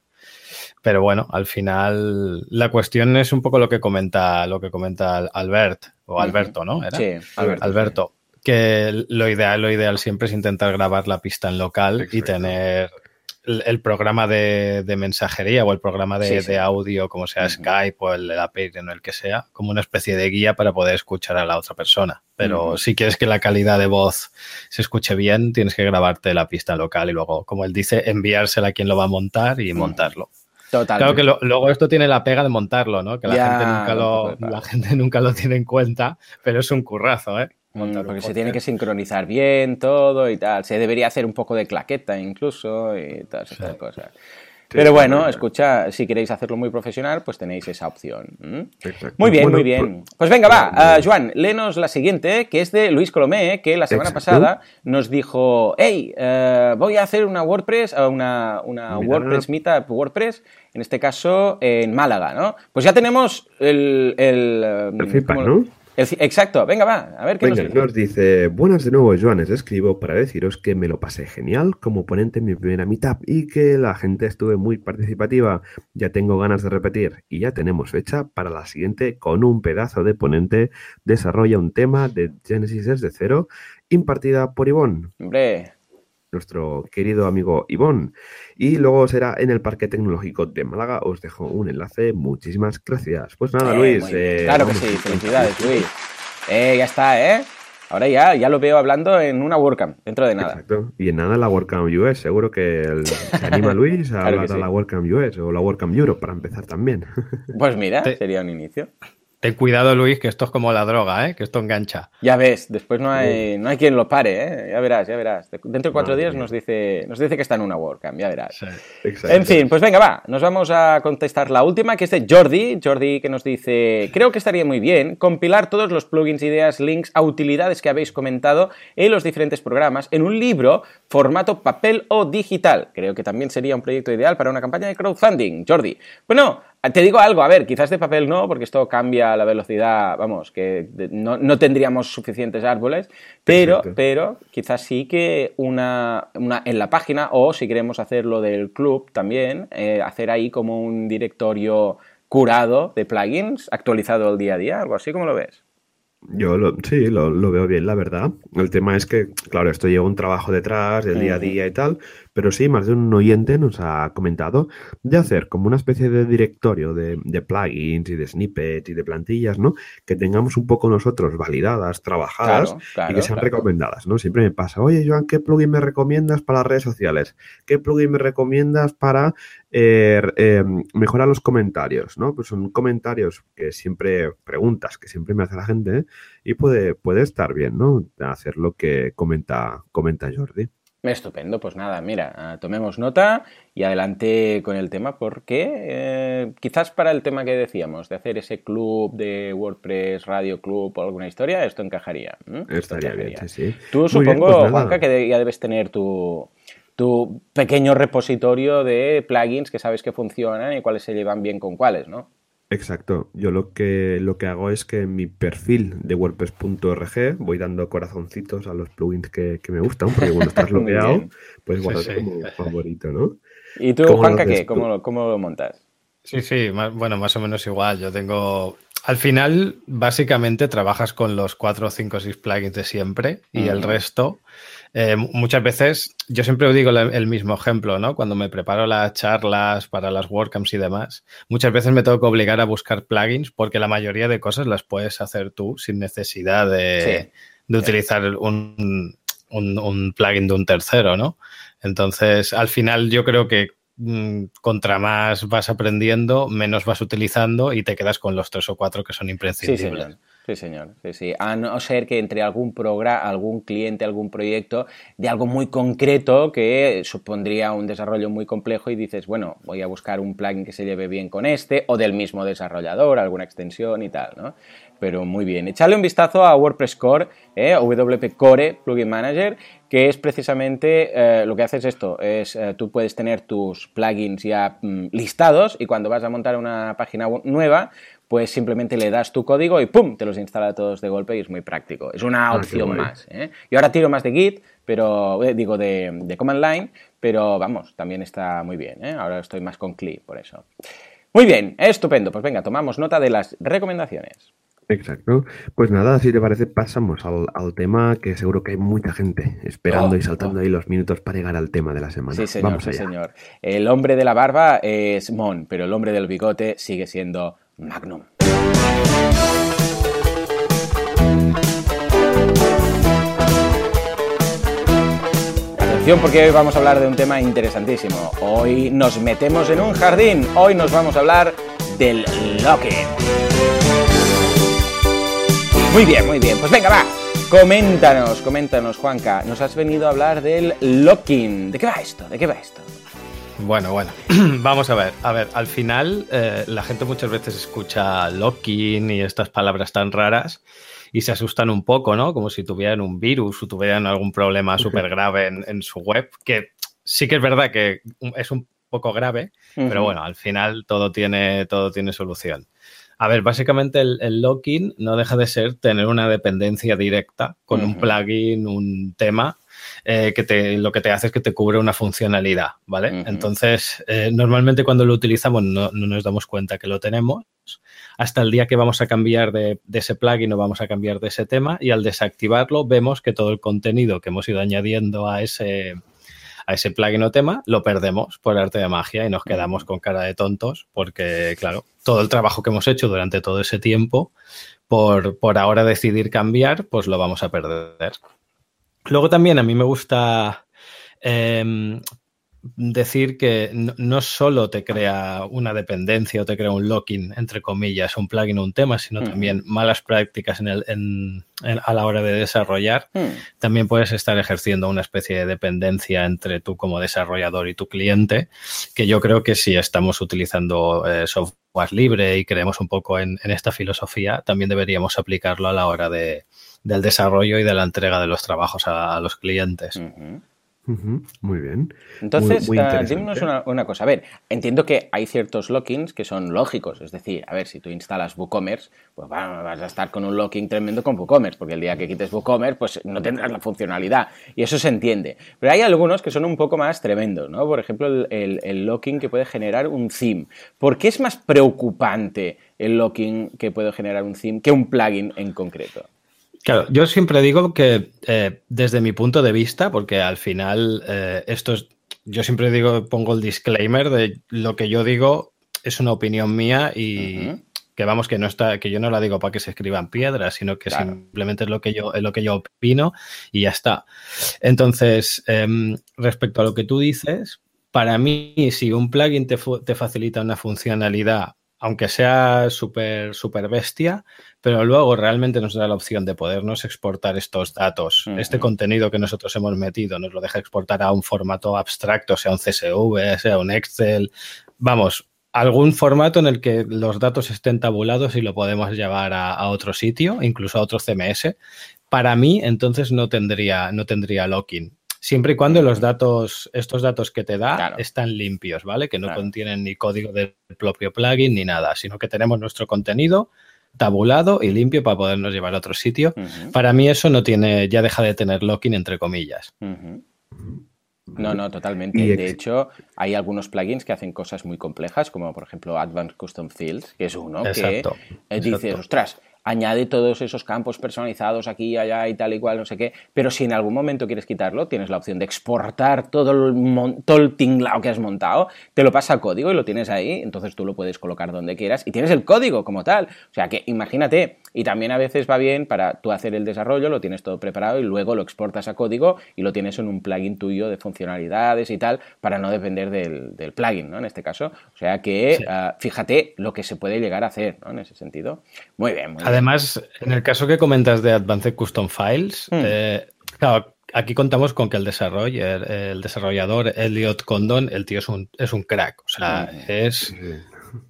Pero bueno, al final la cuestión es un poco lo que comenta, lo que comenta Albert, o Alberto, ¿no? Sí, Alberto. Alberto que lo ideal, lo ideal siempre es intentar grabar la pista en local y tener el, programa de, mensajería o el programa de, audio, como sea Skype o el, el API en el que sea, como una especie de guía para poder escuchar a la otra persona. Pero si quieres que la calidad de voz se escuche bien, tienes que grabarte la pista local y luego, como él dice, enviársela a quien lo va a montar y montarlo. Claro que luego esto tiene la pega de montarlo, ¿no? Que la, gente nunca lo, la gente nunca lo tiene en cuenta, pero es un currazo, ¿eh? Mm, porque se tiene que sincronizar bien todo y tal. Se debería hacer un poco de claqueta incluso y todas estas cosas. Pero bueno, escucha, si queréis hacerlo muy profesional, pues tenéis esa opción. Muy bien, muy bien. Pues, pues venga, va, uh, Joan, léenos la siguiente, que es de Luis Colomé, que la semana pasada nos dijo, hey, eh, voy a hacer una WordPress, eh, una, una WordPress Meetup WordPress, en este caso en Málaga, ¿no? Pues ya tenemos el... El, el feedback, ¿no? Exacto, venga, va, a ver qué nos, dice. nos dice. Buenas de nuevo, Joan, les escribo para deciros que me lo pasé genial como ponente en mi primera meetup y que la gente estuve muy participativa. Ya tengo ganas de repetir y ya tenemos fecha para la siguiente con un pedazo de ponente. Desarrolla un tema de Genesis desde cero impartida por Ivonne. Hombre, nuestro querido amigo Ivón. Y luego será en el Parque Tecnológico de Málaga. Os dejo un enlace. Muchísimas gracias. Pues nada, eh, Luis. Eh, claro que sí. Felicidades, Luis. Eh, ya está, ¿eh? Ahora ya, ya lo veo hablando en una WordCamp, dentro de nada. Exacto. Y en nada la WordCamp US. Seguro que se anima Luis a hablar de la WordCamp US o la WordCamp Europe para empezar también. Pues mira, sería un inicio. Ten cuidado, Luis, que esto es como la droga, ¿eh? que esto engancha. Ya ves, después no hay, no hay quien lo pare, ¿eh? ya verás, ya verás. Dentro de cuatro días nos dice, nos dice que está en una WordCamp, ya verás. en fin, pues venga, va, nos vamos a contestar la última, que es de Jordi. Jordi que nos dice, creo que estaría muy bien compilar todos los plugins, ideas, links a utilidades que habéis comentado en los diferentes programas en un libro, formato papel o digital. Creo que también sería un proyecto ideal para una campaña de crowdfunding. Jordi. Bueno, te digo algo, a ver, quizás de papel no, porque esto cambia la velocidad, vamos, que no, tendríamos suficientes árboles, pero, pero quizás sí que una, una, en la página, o si queremos hacerlo del club también, eh, hacer ahí como un directorio curado de plugins, actualizado el día a día, algo así, como lo ves? Yo lo, sí, lo, lo, veo bien, la verdad. El tema es que, claro, esto lleva un trabajo detrás, del día a día y tal, pero sí, más de un oyente nos ha comentado de hacer como una especie de directorio de, plugins y de snippets y de plantillas, ¿no? Que tengamos un poco nosotros validadas, trabajadas y que sean recomendadas, ¿no? Siempre me pasa, oye, Joan, ¿qué plugin me recomiendas para las redes sociales? ¿Qué plugin me recomiendas para eh, eh, mejorar los comentarios, ¿no? Pues son comentarios que siempre, preguntas que siempre me hace la gente y puede, puede estar bien, ¿no? Hacer lo que comenta, comenta Jordi. Estupendo, pues nada, mira, ah, tomemos nota y adelante con el tema porque eh, quizás para el tema que decíamos, de hacer ese club de WordPress, Radio Club o alguna historia, esto encajaría. Estaría bien, sí, Tú supongo, pues Juanca, que ya debes tener tu, tu pequeño repositorio de plugins que sabes que funcionan y cuáles se llevan bien con cuáles, ¿no? Exacto. Yo lo que, lo que hago es que en mi perfil de WordPress.org voy dando corazoncitos a los plugins que, me gustan, porque cuando estás logueado, pues guardas como favorito, ¿no? ¿Y tú, Juanca, qué? ¿Cómo, ¿Cómo, lo montas? Sí, sí, bueno, más o menos igual. Yo tengo. Al final, básicamente trabajas con los 4, 5, 6 plugins de siempre y el resto eh, muchas veces, yo siempre digo el mismo ejemplo, ¿no? Cuando me preparo las charlas para las WordCamps y demás, muchas veces me tengo que obligar a buscar plugins porque la mayoría de cosas las puedes hacer tú sin necesidad de, utilizar un, un, plugin de un tercero, ¿no? Entonces, al final yo creo que mm, contra más vas aprendiendo, menos vas utilizando y te quedas con los tres o cuatro que son imprescindibles. Sí, señor. Sí, sí. A no ser que entre algún programa, algún cliente, algún proyecto de algo muy concreto que supondría un desarrollo muy complejo y dices, bueno, voy a buscar un plugin que se lleve bien con este o del mismo desarrollador, alguna extensión y tal, ¿no? Pero muy bien. Echadle un vistazo a WordPress Core, ¿eh? WP Core Plugin Manager, que es precisamente eh, lo que haces esto, es eh, tú puedes tener tus plugins ya mm, listados y cuando vas a montar una página nueva, pues simplemente le das tu código y ¡pum! te los instala todos de golpe y es muy práctico. Es una ah, opción más. ¿eh? Yo ahora tiro más de Git, pero eh, digo de, de, Command Line, pero vamos, también está muy bien. ¿eh? Ahora estoy más con CLI, por eso. Muy bien, estupendo. Pues venga, tomamos nota de las recomendaciones. Exacto. Pues nada, si te parece, pasamos al, tema que seguro que hay mucha gente esperando y oh, saltando oh. ahí los minutos para llegar al tema de la semana. Sí, señor, sí, señor. El hombre de la barba es Mon, pero el hombre del bigote sigue siendo Magnum. Atención porque hoy vamos a hablar de un tema interesantísimo. Hoy nos metemos en un jardín. Hoy nos vamos a hablar del locking. Muy bien, muy bien. Pues venga, va. Coméntanos, coméntanos, Juanca. Nos has venido a hablar del locking. ¿De qué va esto? ¿De qué va esto? Bueno, bueno, vamos a ver. A ver, al final eh, la gente muchas veces escucha locking y estas palabras tan raras y se asustan un poco, ¿no? Como si tuvieran un virus o tuvieran algún problema súper grave en, su web, que sí que es verdad que es un poco grave, pero bueno, al final todo tiene, todo tiene solución. A ver, básicamente el, locking no deja de ser tener una dependencia directa con un plugin, un tema, eh, que te, lo que te hace es que te cubre una funcionalidad, ¿vale? Entonces, eh, normalmente cuando lo utilizamos no, nos damos cuenta que lo tenemos. Hasta el día que vamos a cambiar de, de ese plugin o vamos a cambiar de ese tema y al desactivarlo vemos que todo el contenido que hemos ido añadiendo a ese, a ese plugin o tema, lo perdemos por arte de magia y nos quedamos con cara de tontos porque, claro, todo el trabajo que hemos hecho durante todo ese tiempo, por, por ahora decidir cambiar, pues lo vamos a perder. Luego también a mí me gusta em, decir que no, solo te crea una dependencia o te crea un locking, entre comillas, un plugin o un tema, sino también malas prácticas en el, a la hora de desarrollar. Mm. También puedes estar ejerciendo una especie de dependencia entre tú como desarrollador y tu cliente, que yo creo que si estamos utilizando eh, software libre y creemos un poco en, esta filosofía, también deberíamos aplicarlo a la hora de, del desarrollo y de la entrega de los trabajos a, los clientes. Muy bien. Entonces, muy, ah, una, cosa. A ver, entiendo que hay ciertos lockings que son lógicos. Es decir, a ver, si tú instalas WooCommerce, pues vas a estar con un locking tremendo con WooCommerce, porque el día que quites WooCommerce, pues no tendrás la funcionalidad. Y eso se entiende. Pero hay algunos que son un poco más tremendos, ¿no? Por ejemplo, el, el locking que puede generar un theme. ¿Por qué es más preocupante el locking que puede generar un theme que un plugin en concreto? Claro, yo siempre digo que eh, desde mi punto de vista, porque al final eh, esto es, yo siempre digo, pongo el disclaimer de lo que yo digo es una opinión mía y que vamos, que no está, que yo no la digo para que se escriban piedras, sino que simplemente es lo que yo, es lo que yo opino y ya está. Entonces, em, respecto a lo que tú dices, para mí, si un plugin te, te facilita una funcionalidad aunque sea súper super bestia, pero luego realmente nos da la opción de podernos exportar estos datos, este contenido que nosotros hemos metido, nos lo deja exportar a un formato abstracto, sea un CSV, sea un Excel, vamos, algún formato en el que los datos estén tabulados y lo podemos llevar a, otro sitio, incluso a otro CMS. Para mí, entonces no tendría, no tendría locking. Siempre y cuando los datos, estos datos que te da están limpios, ¿vale? Que no contienen ni código del propio plugin ni nada, sino que tenemos nuestro contenido tabulado y limpio para podernos llevar a otro sitio. Para mí eso no tiene, ya deja de tener locking entre comillas. No, no, totalmente. De hecho, hay algunos plugins que hacen cosas muy complejas, como por ejemplo Advanced Custom Fields, que es uno que eh, dices, ostras, añade todos esos campos personalizados aquí, allá y tal y cual, no sé qué, pero si en algún momento quieres quitarlo, tienes la opción de exportar todo el, todo el tinglao que has montado, te lo pasa a código y lo tienes ahí, entonces tú lo puedes colocar donde quieras y tienes el código como tal. O sea que imagínate, y también a veces va bien para tú hacer el desarrollo, lo tienes todo preparado y luego lo exportas a código y lo tienes en un plugin tuyo de funcionalidades y tal, para no depender del, plugin, ¿no? En este caso. O sea que ah, fíjate lo que se puede llegar a hacer, ¿no? En ese sentido. Muy bien, muy Además, en el caso que comentas de Advanced Custom Files, hmm. eh, aquí contamos con que el desarrollador, el desarrollador Elliot Condon, el tío es un, es un crack. O sea, es.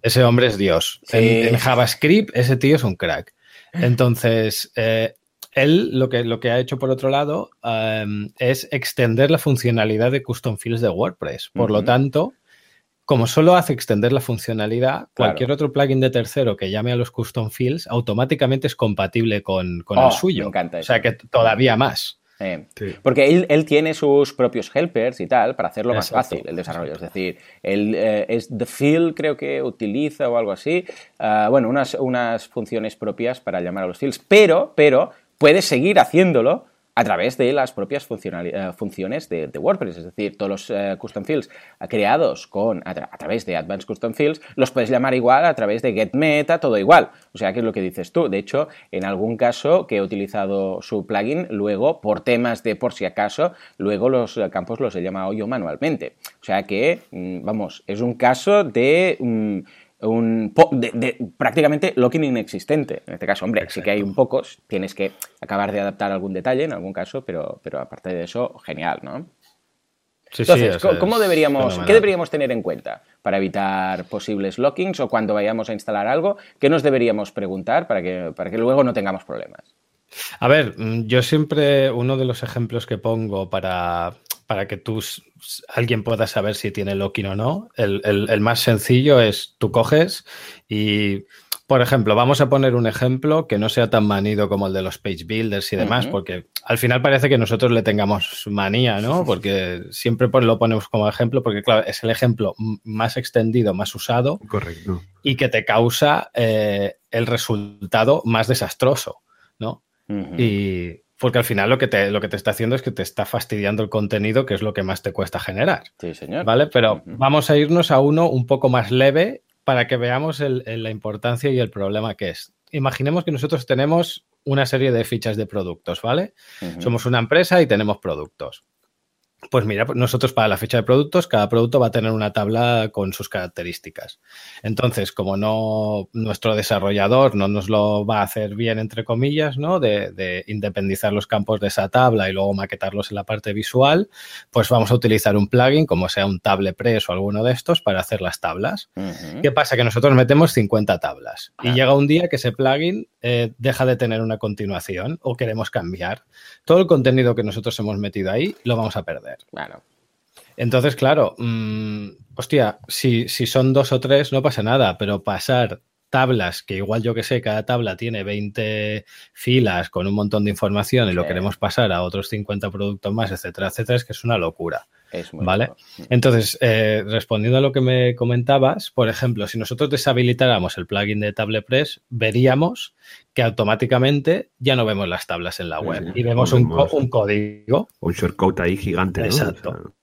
Ese hombre es Dios. En, JavaScript, ese tío es un crack. Entonces, eh, él lo que, lo que ha hecho por otro lado em, es extender la funcionalidad de custom fields de WordPress. Por lo tanto, como solo hace extender la funcionalidad, cualquier otro plugin de tercero que llame a los custom fields automáticamente es compatible con, el oh, suyo. Me encanta O sea que todavía más. Porque él, tiene sus propios helpers y tal para hacerlo más fácil el desarrollo. Es decir, él eh, es the field, creo que utiliza o algo así. Ah, bueno, unas, unas funciones propias para llamar a los fields. Pero, pero, puedes seguir haciéndolo a través de las propias eh, funciones de, WordPress. Es decir, todos los eh, custom fields creados con, a, través de Advanced Custom Fields los puedes llamar igual a través de getMeta, todo igual. O sea, que es lo que dices tú. De hecho, en algún caso que he utilizado su plugin, luego, por temas de por si acaso, luego los campos los he llamado yo manualmente. O sea que, mm, vamos, es un caso de... Mm, un de, prácticamente locking inexistente. En este caso, hombre, sí que hay un pocos, tienes que acabar de adaptar algún detalle en algún caso, pero, pero aparte de eso, genial, ¿no? Entonces, ¿cómo deberíamos, ¿qué deberíamos tener en cuenta para evitar posibles lockings o cuando vayamos a instalar algo? ¿Qué nos deberíamos preguntar para que, para que luego no tengamos problemas? A ver, mm, yo siempre uno de los ejemplos que pongo para, para que tú, alguien pueda saber si tiene locking o no, el, más sencillo es tú coges y, por ejemplo, vamos a poner un ejemplo que no sea tan manido como el de los page builders y demás, porque al final parece que nosotros le tengamos manía, ¿no? Porque siempre lo ponemos como ejemplo, porque claro, es el ejemplo más extendido, más usado. Correcto. Y que te causa eh, el resultado más desastroso, ¿no? Y porque al final lo que, te, lo que te está haciendo es que te está fastidiando el contenido, que es lo que más te cuesta generar. Sí, señor. ¿Vale? Pero vamos a irnos a uno un poco más leve para que veamos la importancia y el problema que es. Imaginemos que nosotros tenemos una serie de fichas de productos, ¿vale? Somos una empresa y tenemos productos. Pues mira, pues nosotros para la fecha de productos, cada producto va a tener una tabla con sus características. Entonces, como no nuestro desarrollador no nos lo va a hacer bien, entre comillas, ¿no? De, independizar los campos de esa tabla y luego maquetarlos en la parte visual, pues vamos a utilizar un plugin, como sea un TablePress o alguno de estos, para hacer las tablas. ¿Qué pasa? Que nosotros metemos 50 tablas y llega un día que ese plugin eh, deja de tener una continuación o queremos cambiar. Todo el contenido que nosotros hemos metido ahí lo vamos a perder. Claro. Entonces, claro, mm, hostia, si, si son dos o tres no pasa nada, pero pasar tablas, que igual yo que sé, cada tabla tiene 20 filas con un montón de información y lo queremos pasar a otros 50 productos más, etcétera, etcétera, es que es una locura. ¿Vale? Entonces, eh, respondiendo a lo que me comentabas, por ejemplo, si nosotros deshabilitáramos el plugin de TablePress, veríamos que automáticamente ya no vemos las tablas en la web y vemos un, código. Un shortcode ahí gigante. Exacto.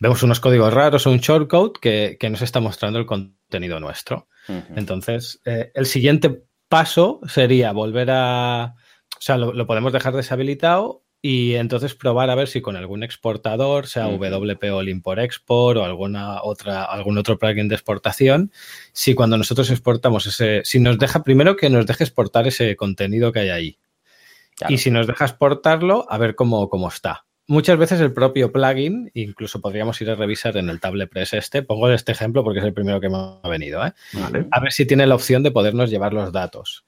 Vemos unos códigos raros o un shortcode que, que, nos está mostrando el contenido nuestro. Entonces, eh, el siguiente paso sería volver a. O sea, lo podemos dejar deshabilitado y entonces probar a ver si con algún exportador, sea WP o Import Export o alguna otra, algún otro plugin de exportación, si cuando nosotros exportamos ese, si nos deja primero que nos deje exportar ese contenido que hay ahí. Y si nos deja exportarlo, a ver cómo, cómo está. Muchas veces el propio plugin, incluso podríamos ir a revisar en el TablePress este, pongo este ejemplo porque es el primero que me ha venido, ¿eh? a ver si tiene la opción de podernos llevar los datos.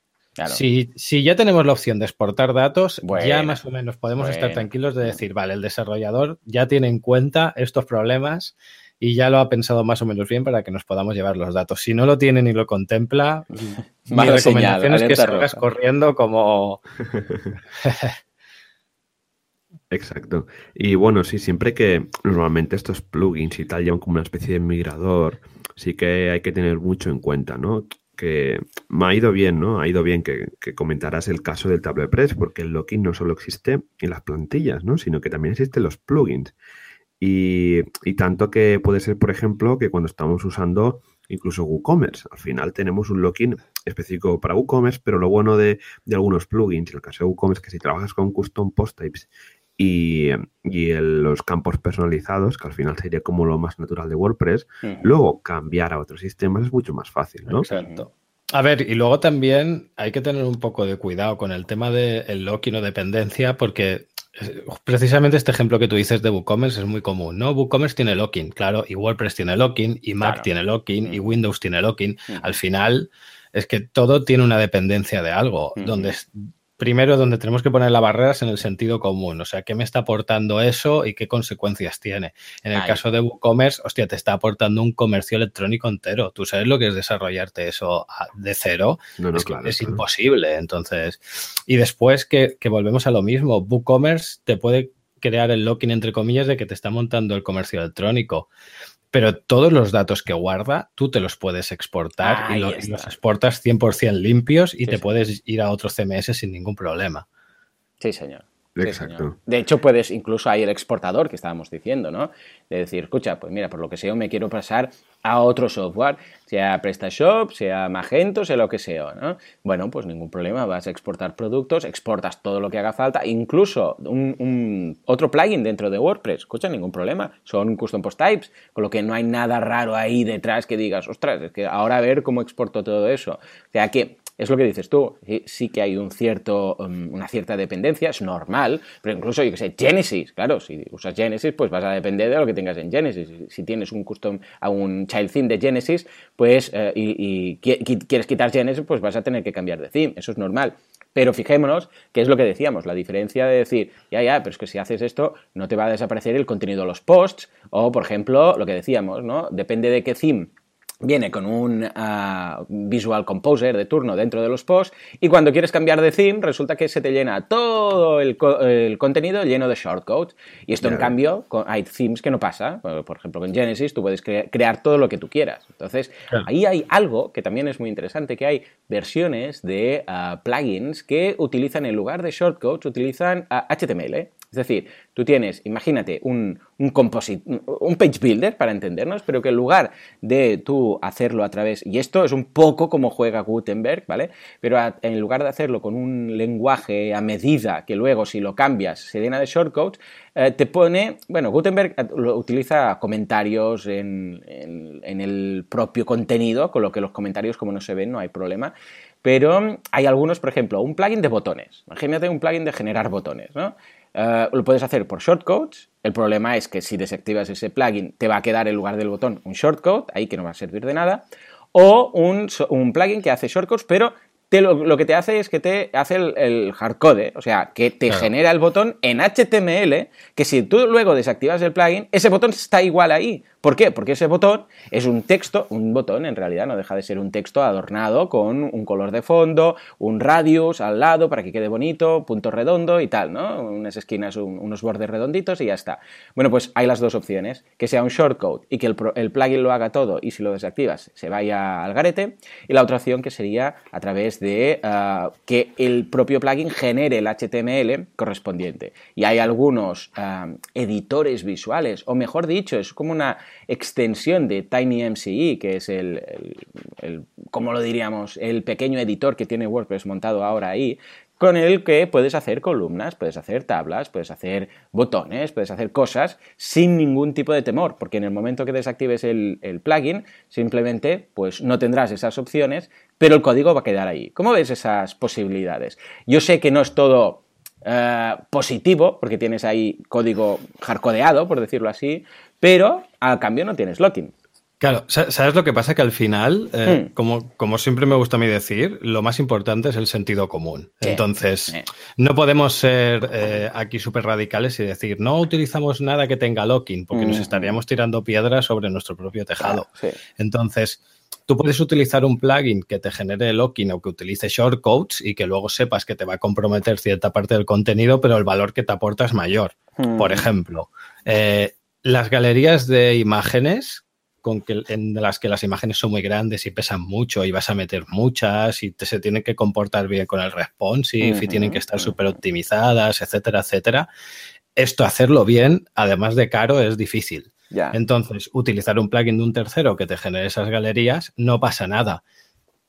Si, ya tenemos la opción de exportar datos, ya más o menos podemos estar tranquilos de decir, vale, el desarrollador ya tiene en cuenta estos problemas y ya lo ha pensado más o menos bien para que nos podamos llevar los datos. Si no lo tiene ni lo contempla, mi recomendación es que salgas corriendo como... Exacto. Y bueno, sí, siempre que normalmente estos plugins y tal llevan como una especie de migrador, sí que hay que tener mucho en cuenta, ¿no? Que me ha ido bien, ¿no? Ha ido bien que, que comentaras el caso del TablePress, porque el locking no solo existe en las plantillas, ¿no? Sino que también existen los plugins. Y, tanto que puede ser, por ejemplo, que cuando estamos usando incluso WooCommerce, al final tenemos un locking específico para WooCommerce, pero lo bueno de, algunos plugins, en el caso de WooCommerce, que si trabajas con custom post types y, los campos personalizados, que al final sería como lo más natural de WordPress, luego cambiar a otros sistemas es mucho más fácil, ¿no? Exacto. A ver, y luego también hay que tener un poco de cuidado con el tema del de locking o dependencia, porque eh, precisamente este ejemplo que tú dices de WooCommerce es muy común, ¿no? WooCommerce tiene locking, claro, y WordPress tiene locking, y Mac tiene locking, y Windows tiene locking. Al final es que todo tiene una dependencia de algo, donde primero donde tenemos que poner las barreras en el sentido común. O sea, ¿qué me está aportando eso y qué consecuencias tiene? En el caso de WooCommerce, hostia, te está aportando un comercio electrónico entero. ¿Tú sabes lo que es desarrollarte eso de cero? es, es imposible. Entonces, y después que, que volvemos a lo mismo, WooCommerce te puede crear el locking entre comillas de que te está montando el comercio electrónico pero todos los datos que guarda, tú te los puedes exportar y, los exportas 100% limpios y te puedes ir a otro CMS sin ningún problema. Sí, señor. Exacto. de hecho, puedes, incluso hay el exportador que estábamos diciendo, ¿no? De decir, escucha, pues mira, por lo que sea, me quiero pasar a otro software, sea PrestaShop, sea Magento, sea lo que sea, ¿no? Bueno, pues ningún problema, vas a exportar productos, exportas todo lo que haga falta, incluso un, otro plugin dentro de WordPress, escucha, ningún problema, son custom post types, con lo que no hay nada raro ahí detrás que digas, ostras, es que ahora a ver cómo exporto todo eso. O sea que es lo que dices tú, sí, que hay un cierto, um, una cierta dependencia, es normal, pero incluso, yo que sé, Genesis, claro, si usas Genesis, pues vas a depender de lo que tengas en Genesis. Si tienes un custom, a un child theme de Genesis, pues, eh, y, quieres quitar Genesis, pues vas a tener que cambiar de theme, eso es normal. Pero fijémonos que es lo que decíamos, la diferencia de decir, ya, ya, pero es que si haces esto, no te va a desaparecer el contenido de los posts, o por ejemplo, lo que decíamos, ¿no? Depende de qué theme viene con un ah, Visual Composer de turno dentro de los posts y cuando quieres cambiar de theme resulta que se te llena todo el, contenido lleno de shortcodes. Y esto en cambio hay themes que no pasa. Por ejemplo con Genesis tú puedes crear todo lo que tú quieras. Entonces ahí hay algo que también es muy interesante que hay versiones de ah, plugins que utilizan en lugar de shortcodes utilizan HTML ah, es decir, tú tienes, imagínate, un, un, un page builder, para entendernos, pero que en lugar de tú hacerlo a través, y esto es un poco como juega Gutenberg, ¿vale? Pero en lugar de hacerlo con un lenguaje a medida, que luego si lo cambias se llena de shortcodes, eh, te pone, bueno, Gutenberg eh, lo utiliza comentarios en, en el propio contenido, con lo que los comentarios como no se ven no hay problema, pero hay algunos, por ejemplo, un plugin de botones. Imagínate un plugin de generar botones, ¿no? Eh, lo puedes hacer por shortcodes. El problema es que si desactivas ese plugin te va a quedar en lugar del botón un shortcode, ahí que no va a servir de nada. O un, un plugin que hace shortcodes, pero lo, que te hace es que te hace el, hardcode, o sea, que te genera el botón en HTML, que si tú luego desactivas el plugin, ese botón está igual ahí. ¿Por qué? Porque ese botón es un texto, un botón en realidad no deja de ser un texto adornado con un color de fondo, un radius al lado para que quede bonito, punto redondo y tal, ¿no? Unas esquinas, unos bordes redonditos y ya está. Bueno, pues hay las dos opciones, que sea un shortcode y que el, plugin lo haga todo y si lo desactivas se vaya al garete, y la otra opción que sería a través de ah, que el propio plugin genere el HTML correspondiente. Y hay algunos ah, editores visuales, o mejor dicho, es como una extensión de TinyMCE, que es el, el, ¿cómo lo diríamos?, el pequeño editor que tiene WordPress montado ahora ahí, con el que puedes hacer columnas, puedes hacer tablas, puedes hacer botones, puedes hacer cosas sin ningún tipo de temor, porque en el momento que desactives el, el, plugin, simplemente pues no tendrás esas opciones, pero el código va a quedar ahí. ¿Cómo ves esas posibilidades? Yo sé que no es todo eh, positivo, porque tienes ahí código hardcodeado, por decirlo así, pero al cambio no tienes locking. Claro, ¿sabes lo que pasa? Que al final, eh, hmm. como, como, siempre me gusta a mí decir, lo más importante es el sentido común. Entonces, no podemos ser eh, aquí súper radicales y decir, no utilizamos nada que tenga locking, porque nos hmm. estaríamos tirando piedras sobre nuestro propio tejado. Entonces, tú puedes utilizar un plugin que te genere locking o que utilice shortcodes y que luego sepas que te va a comprometer cierta parte del contenido, pero el valor que te aporta es mayor. Por ejemplo, eh, las galerías de imágenes con que, en las que las imágenes son muy grandes y pesan mucho y vas a meter muchas y te, se tienen que comportar bien con el responsive y tienen que estar súper optimizadas, etcétera, etcétera. Esto hacerlo bien, además de caro, es difícil. Entonces, utilizar un plugin de un tercero que te genere esas galerías no pasa nada.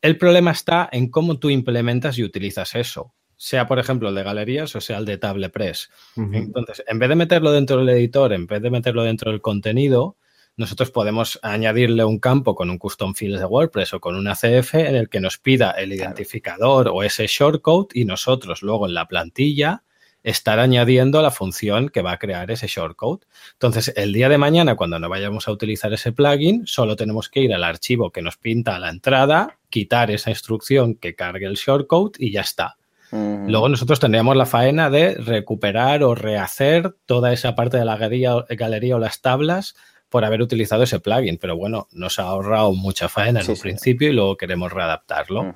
El problema está en cómo tú implementas y utilizas eso, sea por ejemplo el de galerías o sea el de TablePress. Entonces, en vez de meterlo dentro del editor, en vez de meterlo dentro del contenido, nosotros podemos añadirle un campo con un custom fields de WordPress o con una CF en el que nos pida el identificador o ese shortcode y nosotros luego en la plantilla estar añadiendo la función que va a crear ese shortcode. Entonces, el día de mañana, cuando no vayamos a utilizar ese plugin, solo tenemos que ir al archivo que nos pinta la entrada, quitar esa instrucción que cargue el shortcode y ya está. Luego nosotros tendríamos la faena de recuperar o rehacer toda esa parte de la galería, galería o las tablas por haber utilizado ese plugin, pero bueno, nos ha ahorrado mucha faena en un principio y luego queremos readaptarlo.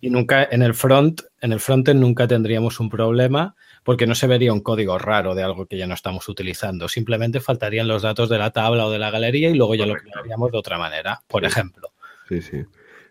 Y nunca en el front, en el frontend nunca tendríamos un problema porque no se vería un código raro de algo que ya no estamos utilizando. Simplemente faltarían los datos de la tabla o de la galería y luego ya lo crearíamos de otra manera, por ejemplo. Sí, sí.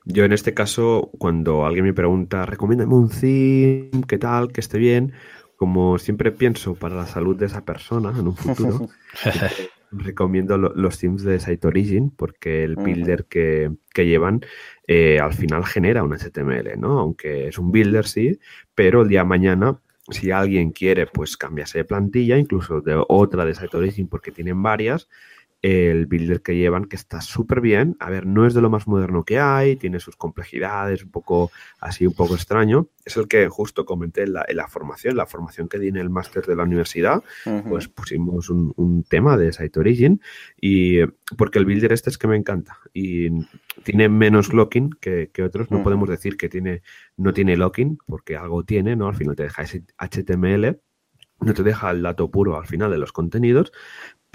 Yo en este caso, cuando alguien me pregunta, recomiéndame un theme, qué tal, que esté bien, como siempre pienso para la salud de esa persona en un futuro, recomiendo los themes de Site Origin porque el builder que, llevan eh, al final genera un HTML, ¿no? Aunque es un builder, sí, pero el día de mañana, si alguien quiere, pues cambiarse de plantilla, incluso de otra de Site Origin porque tienen varias, el builder que llevan, que está súper bien. A ver, no es de lo más moderno que hay, tiene sus complejidades, un poco así, un poco extraño. Es el que justo comenté en la, formación, la formación que di en el máster de la universidad, pues pusimos un, tema de Site Origin y porque el builder este es que me encanta y tiene menos locking que, otros. No podemos decir que tiene, no tiene locking porque algo tiene, ¿no? Al final te deja ese HTML no te deja el dato puro al final de los contenidos,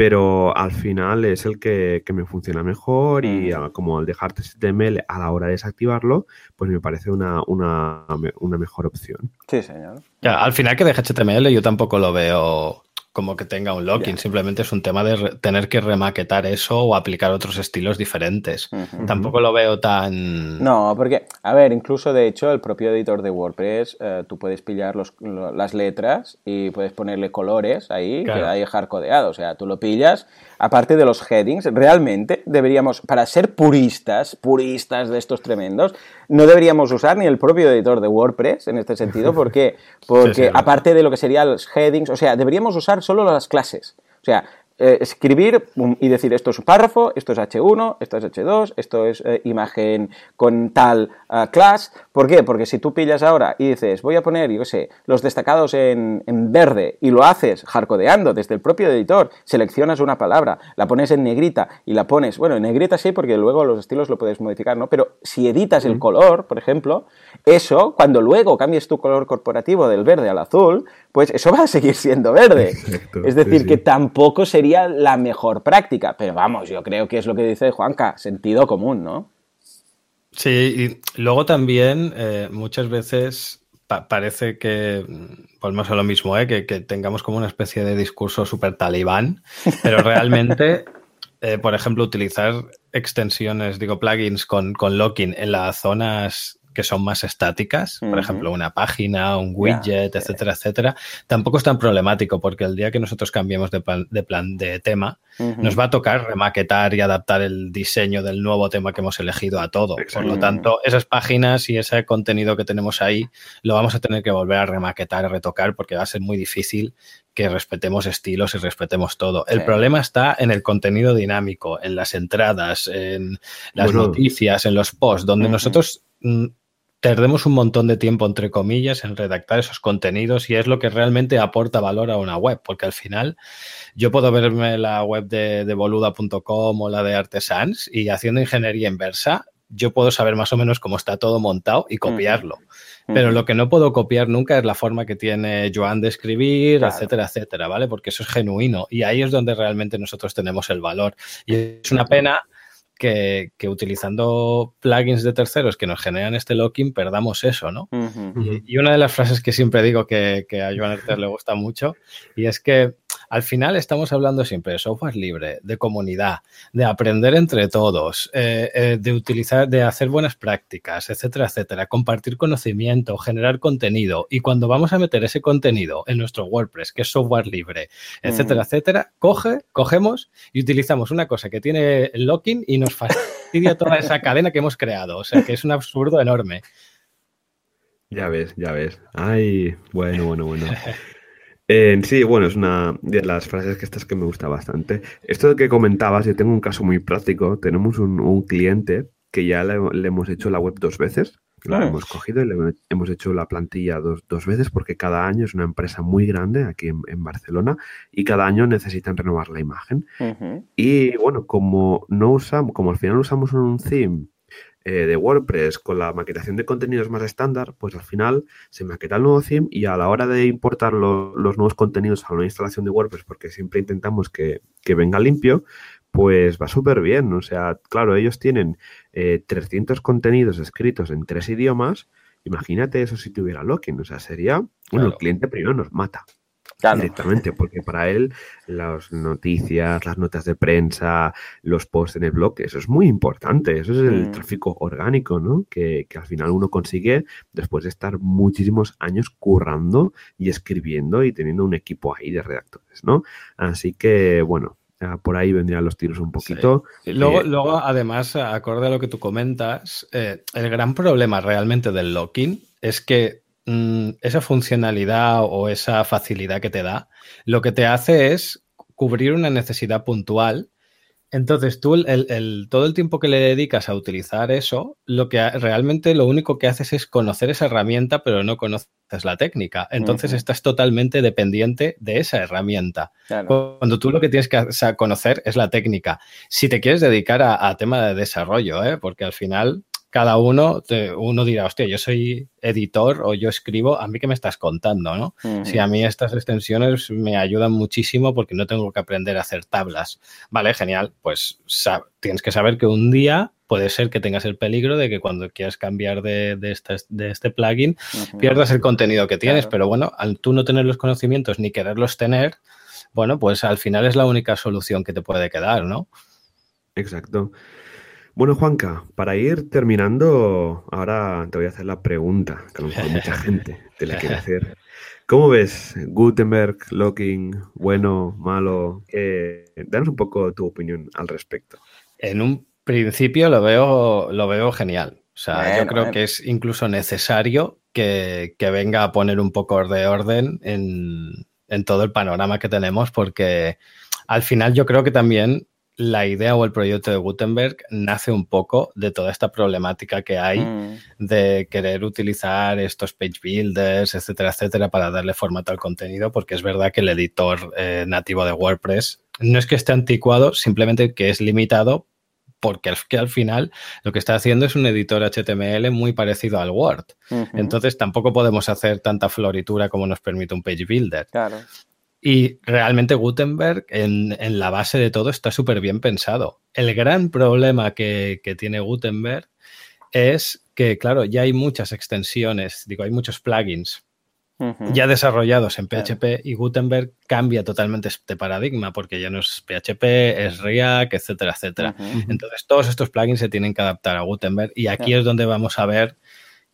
pero al final es el que, me funciona mejor y como al dejarte HTML a la hora de desactivarlo, pues me parece una, una, una mejor opción. Sí, señor. Ya, al final que deje HTML yo tampoco lo veo como que tenga un locking, simplemente es un tema de tener que remaquetar eso o aplicar otros estilos diferentes. Tampoco lo veo tan... No, porque, a ver, incluso de hecho el propio editor de WordPress, eh, tú puedes pillar los, las letras y puedes ponerle colores ahí, que hay hardcodeado, o sea, tú lo pillas. Aparte de los headings, realmente deberíamos, para ser puristas, puristas de estos tremendos, no deberíamos usar ni el propio editor de WordPress en este sentido, porque, porque aparte de lo que serían los headings, o sea, deberíamos usar solo las clases. O sea, eh, escribir y decir esto es un párrafo, esto es H1, esto es H2, esto es eh, imagen con tal uh, class. ¿Por qué? Porque si tú pillas ahora y dices voy a poner, yo sé, los destacados en, verde y lo haces hardcodeando desde el propio editor, seleccionas una palabra, la pones en negrita y la pones, bueno, en negrita sí porque luego los estilos lo puedes modificar, ¿no? Pero si editas el color, por ejemplo, eso, cuando luego cambies tu color corporativo del verde al azul, pues eso va a seguir siendo verde. es decir, que tampoco sería la mejor práctica, pero vamos, yo creo que es lo que dice Juanca, sentido común, ¿no? Sí, y luego también eh, muchas veces parece que, volvemos a lo mismo, ¿eh? que, tengamos como una especie de discurso súper talibán, pero realmente, eh, por ejemplo, utilizar extensiones, digo, plugins con, con locking en las zonas que son más estáticas, por ejemplo, una página, un widget, etcétera, etcétera, tampoco es tan problemático porque el día que nosotros cambiemos de plan de, plan, de tema, nos va a tocar remaquetar y adaptar el diseño del nuevo tema que hemos elegido a todo. Por lo tanto, esas páginas y ese contenido que tenemos ahí lo vamos a tener que volver a remaquetar, y retocar, porque va a ser muy difícil que respetemos estilos y respetemos todo. El problema está en el contenido dinámico, en las entradas, en las noticias, en los posts, donde nosotros mm, tardemos un montón de tiempo, entre comillas, en redactar esos contenidos y es lo que realmente aporta valor a una web, porque al final yo puedo verme la web de, boluda.com o la de Artesans y haciendo ingeniería inversa, yo puedo saber más o menos cómo está todo montado y copiarlo. Pero lo que no puedo copiar nunca es la forma que tiene Joan de escribir, etcétera, etcétera, ¿vale? Porque eso es genuino y ahí es donde realmente nosotros tenemos el valor. Y es una pena que, utilizando plugins de terceros que nos generan este locking perdamos eso, ¿no? y, una de las frases que siempre digo que, que a Joan Herter le gusta mucho y es que al final estamos hablando siempre de software libre, de comunidad, de aprender entre todos, eh, eh, de utilizar, de hacer buenas prácticas, etcétera, etcétera, compartir conocimiento, generar contenido. Y cuando vamos a meter ese contenido en nuestro WordPress, que es software libre, etcétera, etcétera, coge, cogemos y utilizamos una cosa que tiene locking y nos fastidia toda esa cadena que hemos creado. O sea que es un absurdo enorme. Ya ves, ya ves. Ay, bueno, bueno, bueno. sí, bueno, es una de las frases que estas que me gusta bastante. Esto que comentabas, yo tengo un caso muy práctico. Tenemos un, cliente que ya le, hemos hecho la web dos veces. La ah. hemos cogido y le hemos hecho la plantilla dos, dos, veces porque cada año es una empresa muy grande aquí en, Barcelona y cada año necesitan renovar la imagen. Y bueno, como no usamos, como al final usamos un theme eh, de WordPress con la maquetación de contenidos más estándar, pues al final se maqueta el nuevo theme y a la hora de importar los nuevos contenidos a una instalación de WordPress, porque siempre intentamos que, venga limpio, pues va súper bien. O sea, claro, ellos tienen 300 eh, contenidos escritos en tres idiomas. Imagínate eso si tuviera locking. O sea, sería, bueno, el cliente primero nos mata. Directamente, porque para él las noticias, las notas de prensa, los posts en el blog, eso es muy importante. Eso es el mm. tráfico orgánico, ¿no? Que, al final uno consigue después de estar muchísimos años currando y escribiendo y teniendo un equipo ahí de redactores, ¿no? Así que, bueno, por ahí vendrían los tiros un poquito. Luego, eh, luego, además, acorde a lo que tú comentas, eh, el gran problema realmente del locking es que Mm, esa funcionalidad o esa facilidad que te da, lo que te hace es cubrir una necesidad puntual. Entonces tú el, todo el tiempo que le dedicas a utilizar eso, lo que realmente lo único que haces es conocer esa herramienta, pero no conoces la técnica. Entonces estás totalmente dependiente de esa herramienta. Cuando tú lo que tienes que conocer es la técnica. Si te quieres dedicar a, a tema de desarrollo, ¿eh? porque al final cada uno, uno dirá, hostia, yo soy editor o yo escribo, a mí que me estás contando, ¿no? Si a mí estas extensiones me ayudan muchísimo porque no tengo que aprender a hacer tablas. Vale, genial, pues tienes que saber que un día puede ser que tengas el peligro de que cuando quieras cambiar de, este, de este, plugin pierdas el contenido que tienes, pero bueno, al tú no tener los conocimientos ni quererlos tener, bueno, pues al final es la única solución que te puede quedar, ¿no? Exacto. Bueno, Juanca, para ir terminando, ahora te voy a hacer la pregunta, que a lo mejor mucha gente te la quiere hacer. ¿Cómo ves Gutenberg, Locking, bueno, malo? Eh, danos un poco tu opinión al respecto. En un principio lo veo, lo veo genial. O sea, yo creo que es incluso necesario que, venga a poner un poco de orden en, en todo el panorama que tenemos, porque al final yo creo que también la idea o el proyecto de Gutenberg nace un poco de toda esta problemática que hay mm. de querer utilizar estos page builders, etcétera, etcétera, para darle formato al contenido, porque es verdad que el editor eh, nativo de WordPress no es que esté anticuado, simplemente que es limitado porque al, al final lo que está haciendo es un editor HTML muy parecido al Word. Entonces tampoco podemos hacer tanta floritura como nos permite un page builder. Claro. Y realmente Gutenberg en, la base de todo está súper bien pensado. El gran problema que, tiene Gutenberg es que, claro, ya hay muchas extensiones, digo, hay muchos plugins ya desarrollados en PHP y Gutenberg cambia totalmente este paradigma porque ya no es PHP, es React, etcétera, etcétera. Entonces, todos estos plugins se tienen que adaptar a Gutenberg y aquí es donde vamos a ver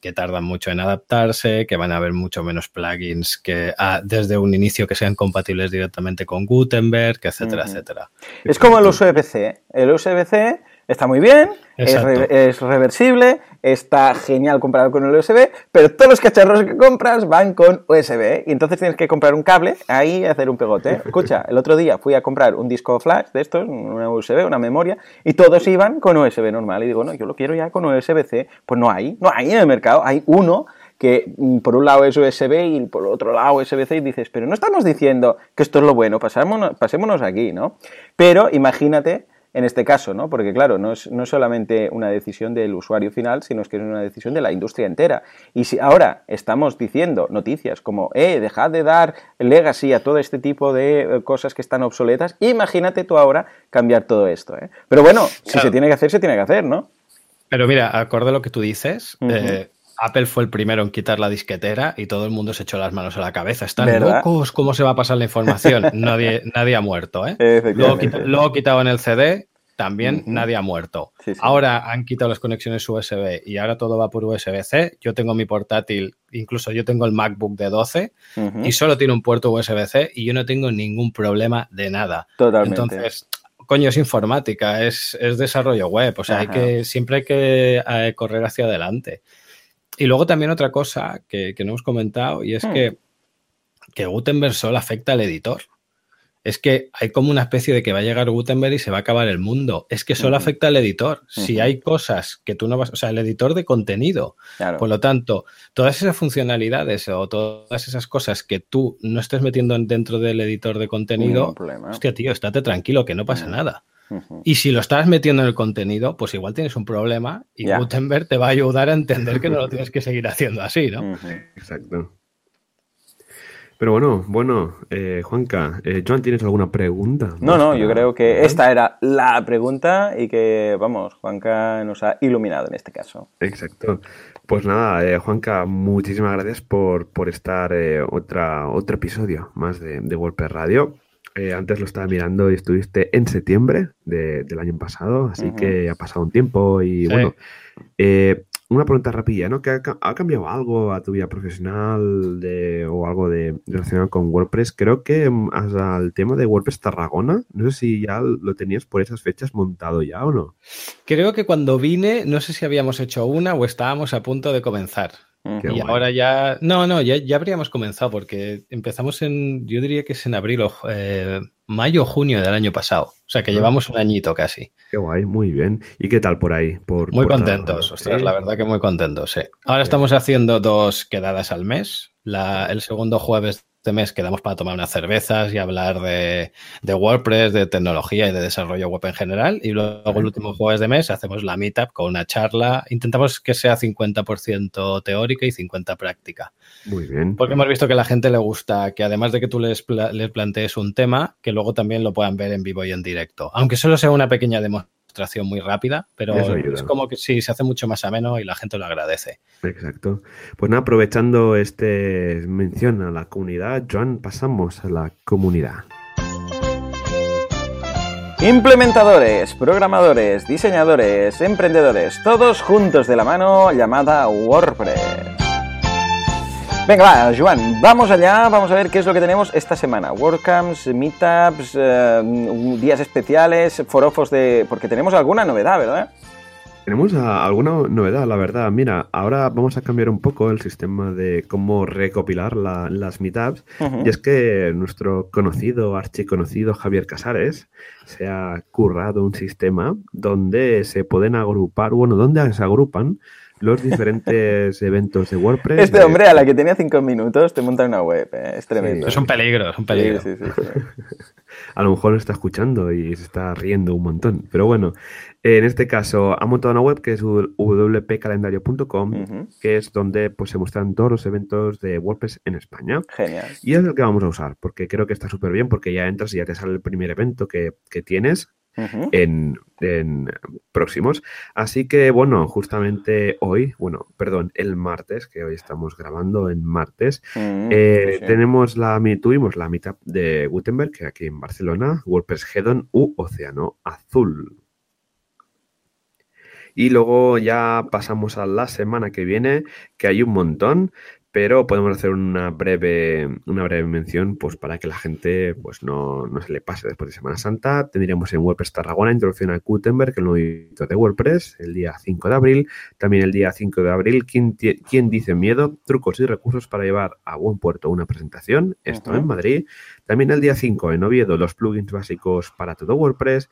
que tardan mucho en adaptarse, que van a haber mucho menos plugins que ah, desde un inicio que sean compatibles directamente con Gutenberg, etcétera, etcétera. Es como el USB-C. El USB-C está muy bien, es, reversible, está genial comparado con el USB, pero todos los cacharros que compras van con USB y entonces tienes que comprar un cable ahí y hacer un pegote. Escucha, el otro día fui a comprar un disco flash de estos, una USB, una memoria, y todos iban con USB normal. Y digo, no, yo lo quiero ya con USB-C. Pues no hay, no hay en el mercado, hay uno que mm, por un lado es USB y por otro lado USB-C y dices, pero no estamos diciendo que esto es lo bueno, pasémonos, pasémonos aquí, ¿no? Pero imagínate en este caso, ¿no? Porque claro, no es, no solamente una decisión del usuario final, sino que es una decisión de la industria entera. Y si ahora estamos diciendo noticias como, eh, dejad de dar legacy a todo este tipo de eh, cosas que están obsoletas, imagínate tú ahora cambiar todo esto, ¿eh? Pero bueno, si se tiene que hacer, se tiene que hacer, ¿no? Pero mira, acorde a lo que tú dices, Apple fue el primero en quitar la disquetera y todo el mundo se echó las manos a la cabeza. Están locos, ¿cómo se va a pasar la información? nadie, nadie ha muerto, ¿eh? Luego, quitaban el CD, también nadie ha muerto. Ahora han quitado las conexiones USB y ahora todo va por USB-C. Yo tengo mi portátil, incluso yo tengo el MacBook de 12 y solo tiene un puerto USB-C y yo no tengo ningún problema de nada. Totalmente. Entonces, coño, es informática, es, desarrollo web, o sea, hay que, siempre hay que eh, correr hacia adelante. Y luego también otra cosa que, no hemos comentado y es hmm. que, que Gutenberg solo afecta al editor. Es que hay como una especie de que va a llegar Gutenberg y se va a acabar el mundo. Es que solo afecta al editor. Si hay cosas que tú no vas, o sea, el editor de contenido. Por lo tanto, todas esas funcionalidades o todas esas cosas que tú no estés metiendo dentro del editor de contenido, hostia, tío, estate tranquilo, que no pasa nada. Y si lo estás metiendo en el contenido, pues igual tienes un problema y Gutenberg te va a ayudar a entender que no lo tienes que seguir haciendo así, ¿no? Exacto. Pero bueno, bueno, eh, Juanca, eh, Joan, ¿tienes alguna pregunta? No, no, yo creo que esta era la pregunta y que, vamos, Juanca nos ha iluminado en este caso. Exacto. Pues nada, eh, Juanca, muchísimas gracias por, por estar eh, otra, otro episodio más de, de WordPress Radio. Eh, antes lo estaba mirando y estuviste en septiembre del año pasado, así que ha pasado un tiempo y bueno, eh, una pregunta rápida, ¿no? ¿Que ha, cambiado algo a tu vida profesional de, o algo de relacionado con WordPress? Creo que mm, hasta el tema de WordPress Tarragona, no sé si ya lo tenías por esas fechas montado ya o no. Creo que cuando vine, no sé si habíamos hecho una o estábamos a punto de comenzar y ahora ya, no, no, ya, ya, habríamos comenzado porque empezamos en, yo diría que es en abril o eh, mayo o junio del año pasado. O sea que ah. llevamos un añito casi. Qué guay, muy bien. ¿Y qué tal por ahí? Por, muy contentos, ostras, la verdad que muy contentos, sí. Ahora estamos haciendo dos quedadas al mes. La, el segundo jueves este mes quedamos para tomar unas cervezas y hablar de, WordPress, de tecnología y de desarrollo web en general. Y luego el último jueves de mes hacemos la meetup con una charla. Intentamos que sea 50% teórica y 50% práctica. Muy bien. Porque hemos visto que a la gente le gusta que además de que tú les, les plantees un tema, que luego también lo puedan ver en vivo y en directo. Aunque solo sea una pequeña demostración muy rápida, pero es como que sí, se hace mucho más ameno y la gente lo agradece. Exacto. Pues nada, aprovechando este mención a la comunidad, Joan, pasamos a la comunidad. Implementadores, programadores, diseñadores, emprendedores, todos juntos de la mano llamada WordPress. Venga, va, Joan, vamos allá, vamos a ver qué es lo que tenemos esta semana. WordCamps, Meetups, eh, días especiales, forofos de... porque tenemos alguna novedad, ¿verdad? Tenemos alguna novedad, la verdad. Mira, ahora vamos a cambiar un poco el sistema de cómo recopilar las meetups. Y es que nuestro conocido, archiconocido Javier Casares se ha currado un sistema donde se pueden agrupar, bueno, donde se agrupan los diferentes eventos de WordPress. Este hombre a la que tenía cinco minutos te monta una web, eh, es tremendo. es un peligro, es un peligro. a lo mejor lo está escuchando y se está riendo un montón. Pero bueno, en este caso ha montado una web que es wpcalendario.com, que es donde pues, se muestran todos los eventos de WordPress en España. Genial. Y es el que vamos a usar, porque creo que está súper bien, porque ya entras y ya te sale el primer evento que, que tienes en, próximos. Así que, bueno, justamente hoy, bueno, perdón, el martes, que hoy estamos grabando en martes, mm, eh, tenemos la, tuvimos la mitad de Gutenberg, que aquí en Barcelona, WordPress Hedon u Océano Azul. Y luego ya pasamos a la semana que viene, que hay un montón pero podemos hacer una breve, una breve mención pues, para que la gente pues, no, se le pase después de Semana Santa. Tendríamos en WordPress Tarragona introducción a Gutenberg, el nuevo de WordPress, el día 5 de abril. También el día 5 de abril, ¿quién, dice miedo? Trucos y recursos para llevar a buen puerto una presentación. Esto en Madrid. También el día 5 en Oviedo, los plugins básicos para todo WordPress.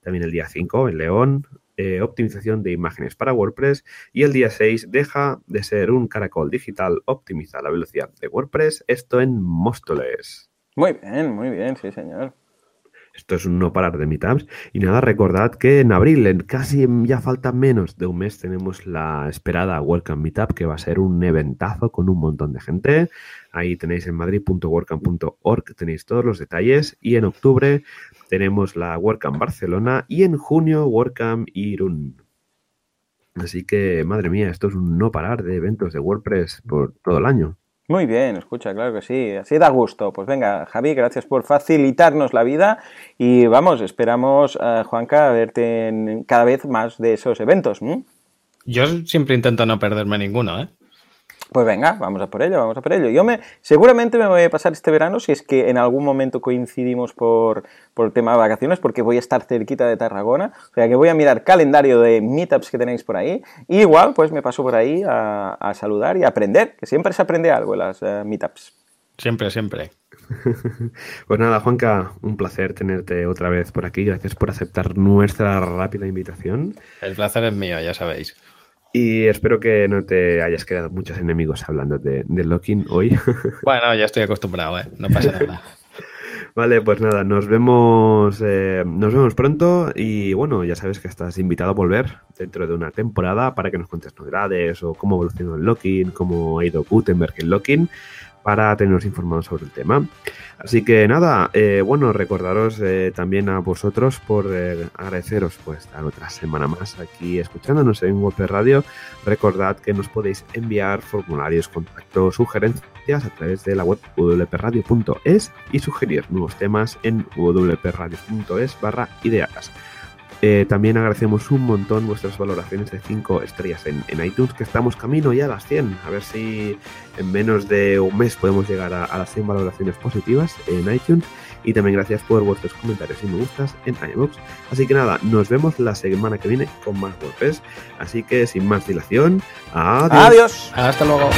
También el día 5 en León, eh, optimización de imágenes para WordPress y el día 6 deja de ser un caracol digital, optimiza la velocidad de WordPress, esto en Móstoles. Muy bien, muy bien, sí señor. Esto es un no parar de meetups. Y nada, recordad que en abril, en casi ya falta menos de un mes, tenemos la esperada Welcome Meetup, que va a ser un eventazo con un montón de gente. Ahí tenéis en madrid.workcamp.org, tenéis todos los detalles. Y en octubre tenemos la WordCamp Barcelona y en junio WordCamp Irún. Así que, madre mía, esto es un no parar de eventos de WordPress por todo el año. Muy bien, escucha, claro que sí, así da gusto. Pues venga, Javi, gracias por facilitarnos la vida y vamos, esperamos, a Juanca, verte en cada vez más de esos eventos. Yo siempre intento no perderme ninguno, ¿eh? Pues venga, vamos a por ello, vamos a por ello. Yo me, seguramente me voy a pasar este verano, si es que en algún momento coincidimos por, por el tema de vacaciones, porque voy a estar cerquita de Tarragona. O sea que voy a mirar calendario de meetups que tenéis por ahí. Y igual, pues me paso por ahí a, saludar y a aprender, que siempre se aprende algo en las eh, meetups. Siempre, siempre. pues nada, Juanca, un placer tenerte otra vez por aquí. Gracias por aceptar nuestra rápida invitación. El placer es mío, ya sabéis. Y espero que no te hayas quedado muchos enemigos hablando de, de Locking hoy. Bueno, ya estoy acostumbrado, ¿eh? No pasa nada. Vale, pues nada, nos vemos, eh, nos vemos pronto y bueno, ya sabes que estás invitado a volver dentro de una temporada para que nos cuentes novedades o cómo evolucionó el locking, cómo ha ido Gutenberg el locking para tenernos informados sobre el tema. Así que nada, eh, bueno, recordaros eh, también a vosotros por eh, agradeceros pues estar otra semana más aquí escuchándonos en WordPress Radio. Recordad que nos podéis enviar formularios, contactos, sugerencias a través de la web wpradio.es y sugerir nuevos temas en wpradio.es barra ideas. Eh, también agradecemos un montón vuestras valoraciones de 5 estrellas en, iTunes, que estamos camino ya a las 100. A ver si en menos de un mes podemos llegar a, las 100 valoraciones positivas en iTunes. Y también gracias por vuestros comentarios y me gustas en iBox. Así que nada, nos vemos la semana que viene con más WordPress. Así que sin más dilación, adiós. Adiós. Hasta luego.